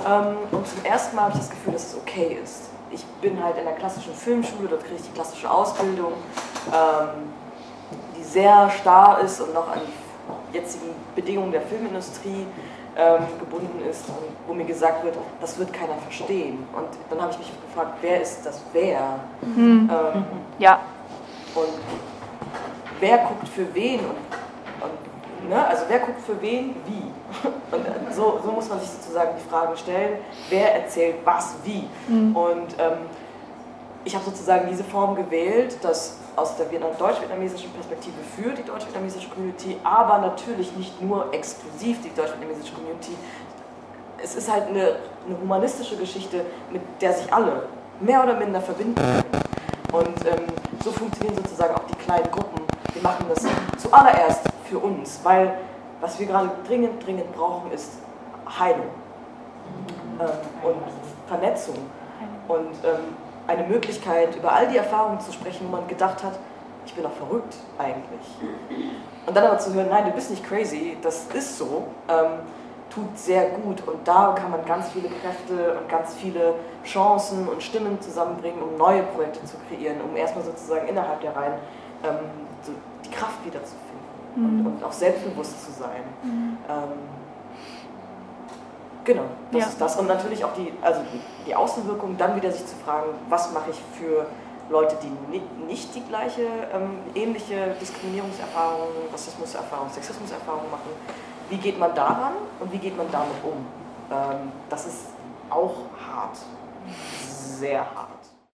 Speaker 5: Ähm, und zum ersten Mal habe ich das Gefühl, dass es okay ist. Ich bin halt in der klassischen Filmschule, dort kriege ich die klassische Ausbildung, ähm, die sehr starr ist und noch an die jetzigen Bedingungen der Filmindustrie ähm, gebunden ist und wo mir gesagt wird, das wird keiner verstehen. Und dann habe ich mich gefragt, wer ist das Wer? Mhm. Ähm,
Speaker 2: ja.
Speaker 5: Und wer guckt für wen? Und, und, ne? Also wer guckt für wen wie? Und so, so muss man sich sozusagen die Fragen stellen, wer erzählt was wie? Mhm. Und ähm, ich habe sozusagen diese Form gewählt, dass aus der deutsch-vietnamesischen Perspektive für die deutsch-vietnamesische Community, aber natürlich nicht nur exklusiv die deutsch-vietnamesische Community. Es ist halt eine, eine, humanistische Geschichte, mit der sich alle mehr oder minder verbinden können. Und ähm, so funktionieren sozusagen auch die kleinen Gruppen. Wir machen das zuallererst für uns, weil was wir gerade dringend, dringend brauchen, ist Heilung ähm, und Vernetzung. Und ähm, eine Möglichkeit, über all die Erfahrungen zu sprechen, wo man gedacht hat, ich bin doch verrückt eigentlich. Und dann aber zu hören, nein, du bist nicht crazy, das ist so, ähm, tut sehr gut. Und da kann man ganz viele Kräfte und ganz viele Chancen und Stimmen zusammenbringen, um neue Projekte zu kreieren, um erstmal sozusagen innerhalb der Reihen ähm, so die Kraft wiederzufinden. und, mhm. und, auch selbstbewusst zu sein. Mhm. Ähm, genau, das ja. ist das. Und natürlich auch die, also die Außenwirkung, dann wieder sich zu fragen, was mache ich für Leute, die nicht die gleiche, ähm, ähnliche Diskriminierungserfahrungen, Rassismuserfahrungen, Sexismuserfahrungen machen. Wie geht man daran und wie geht man damit um? Ähm, das ist auch hart, sehr hart.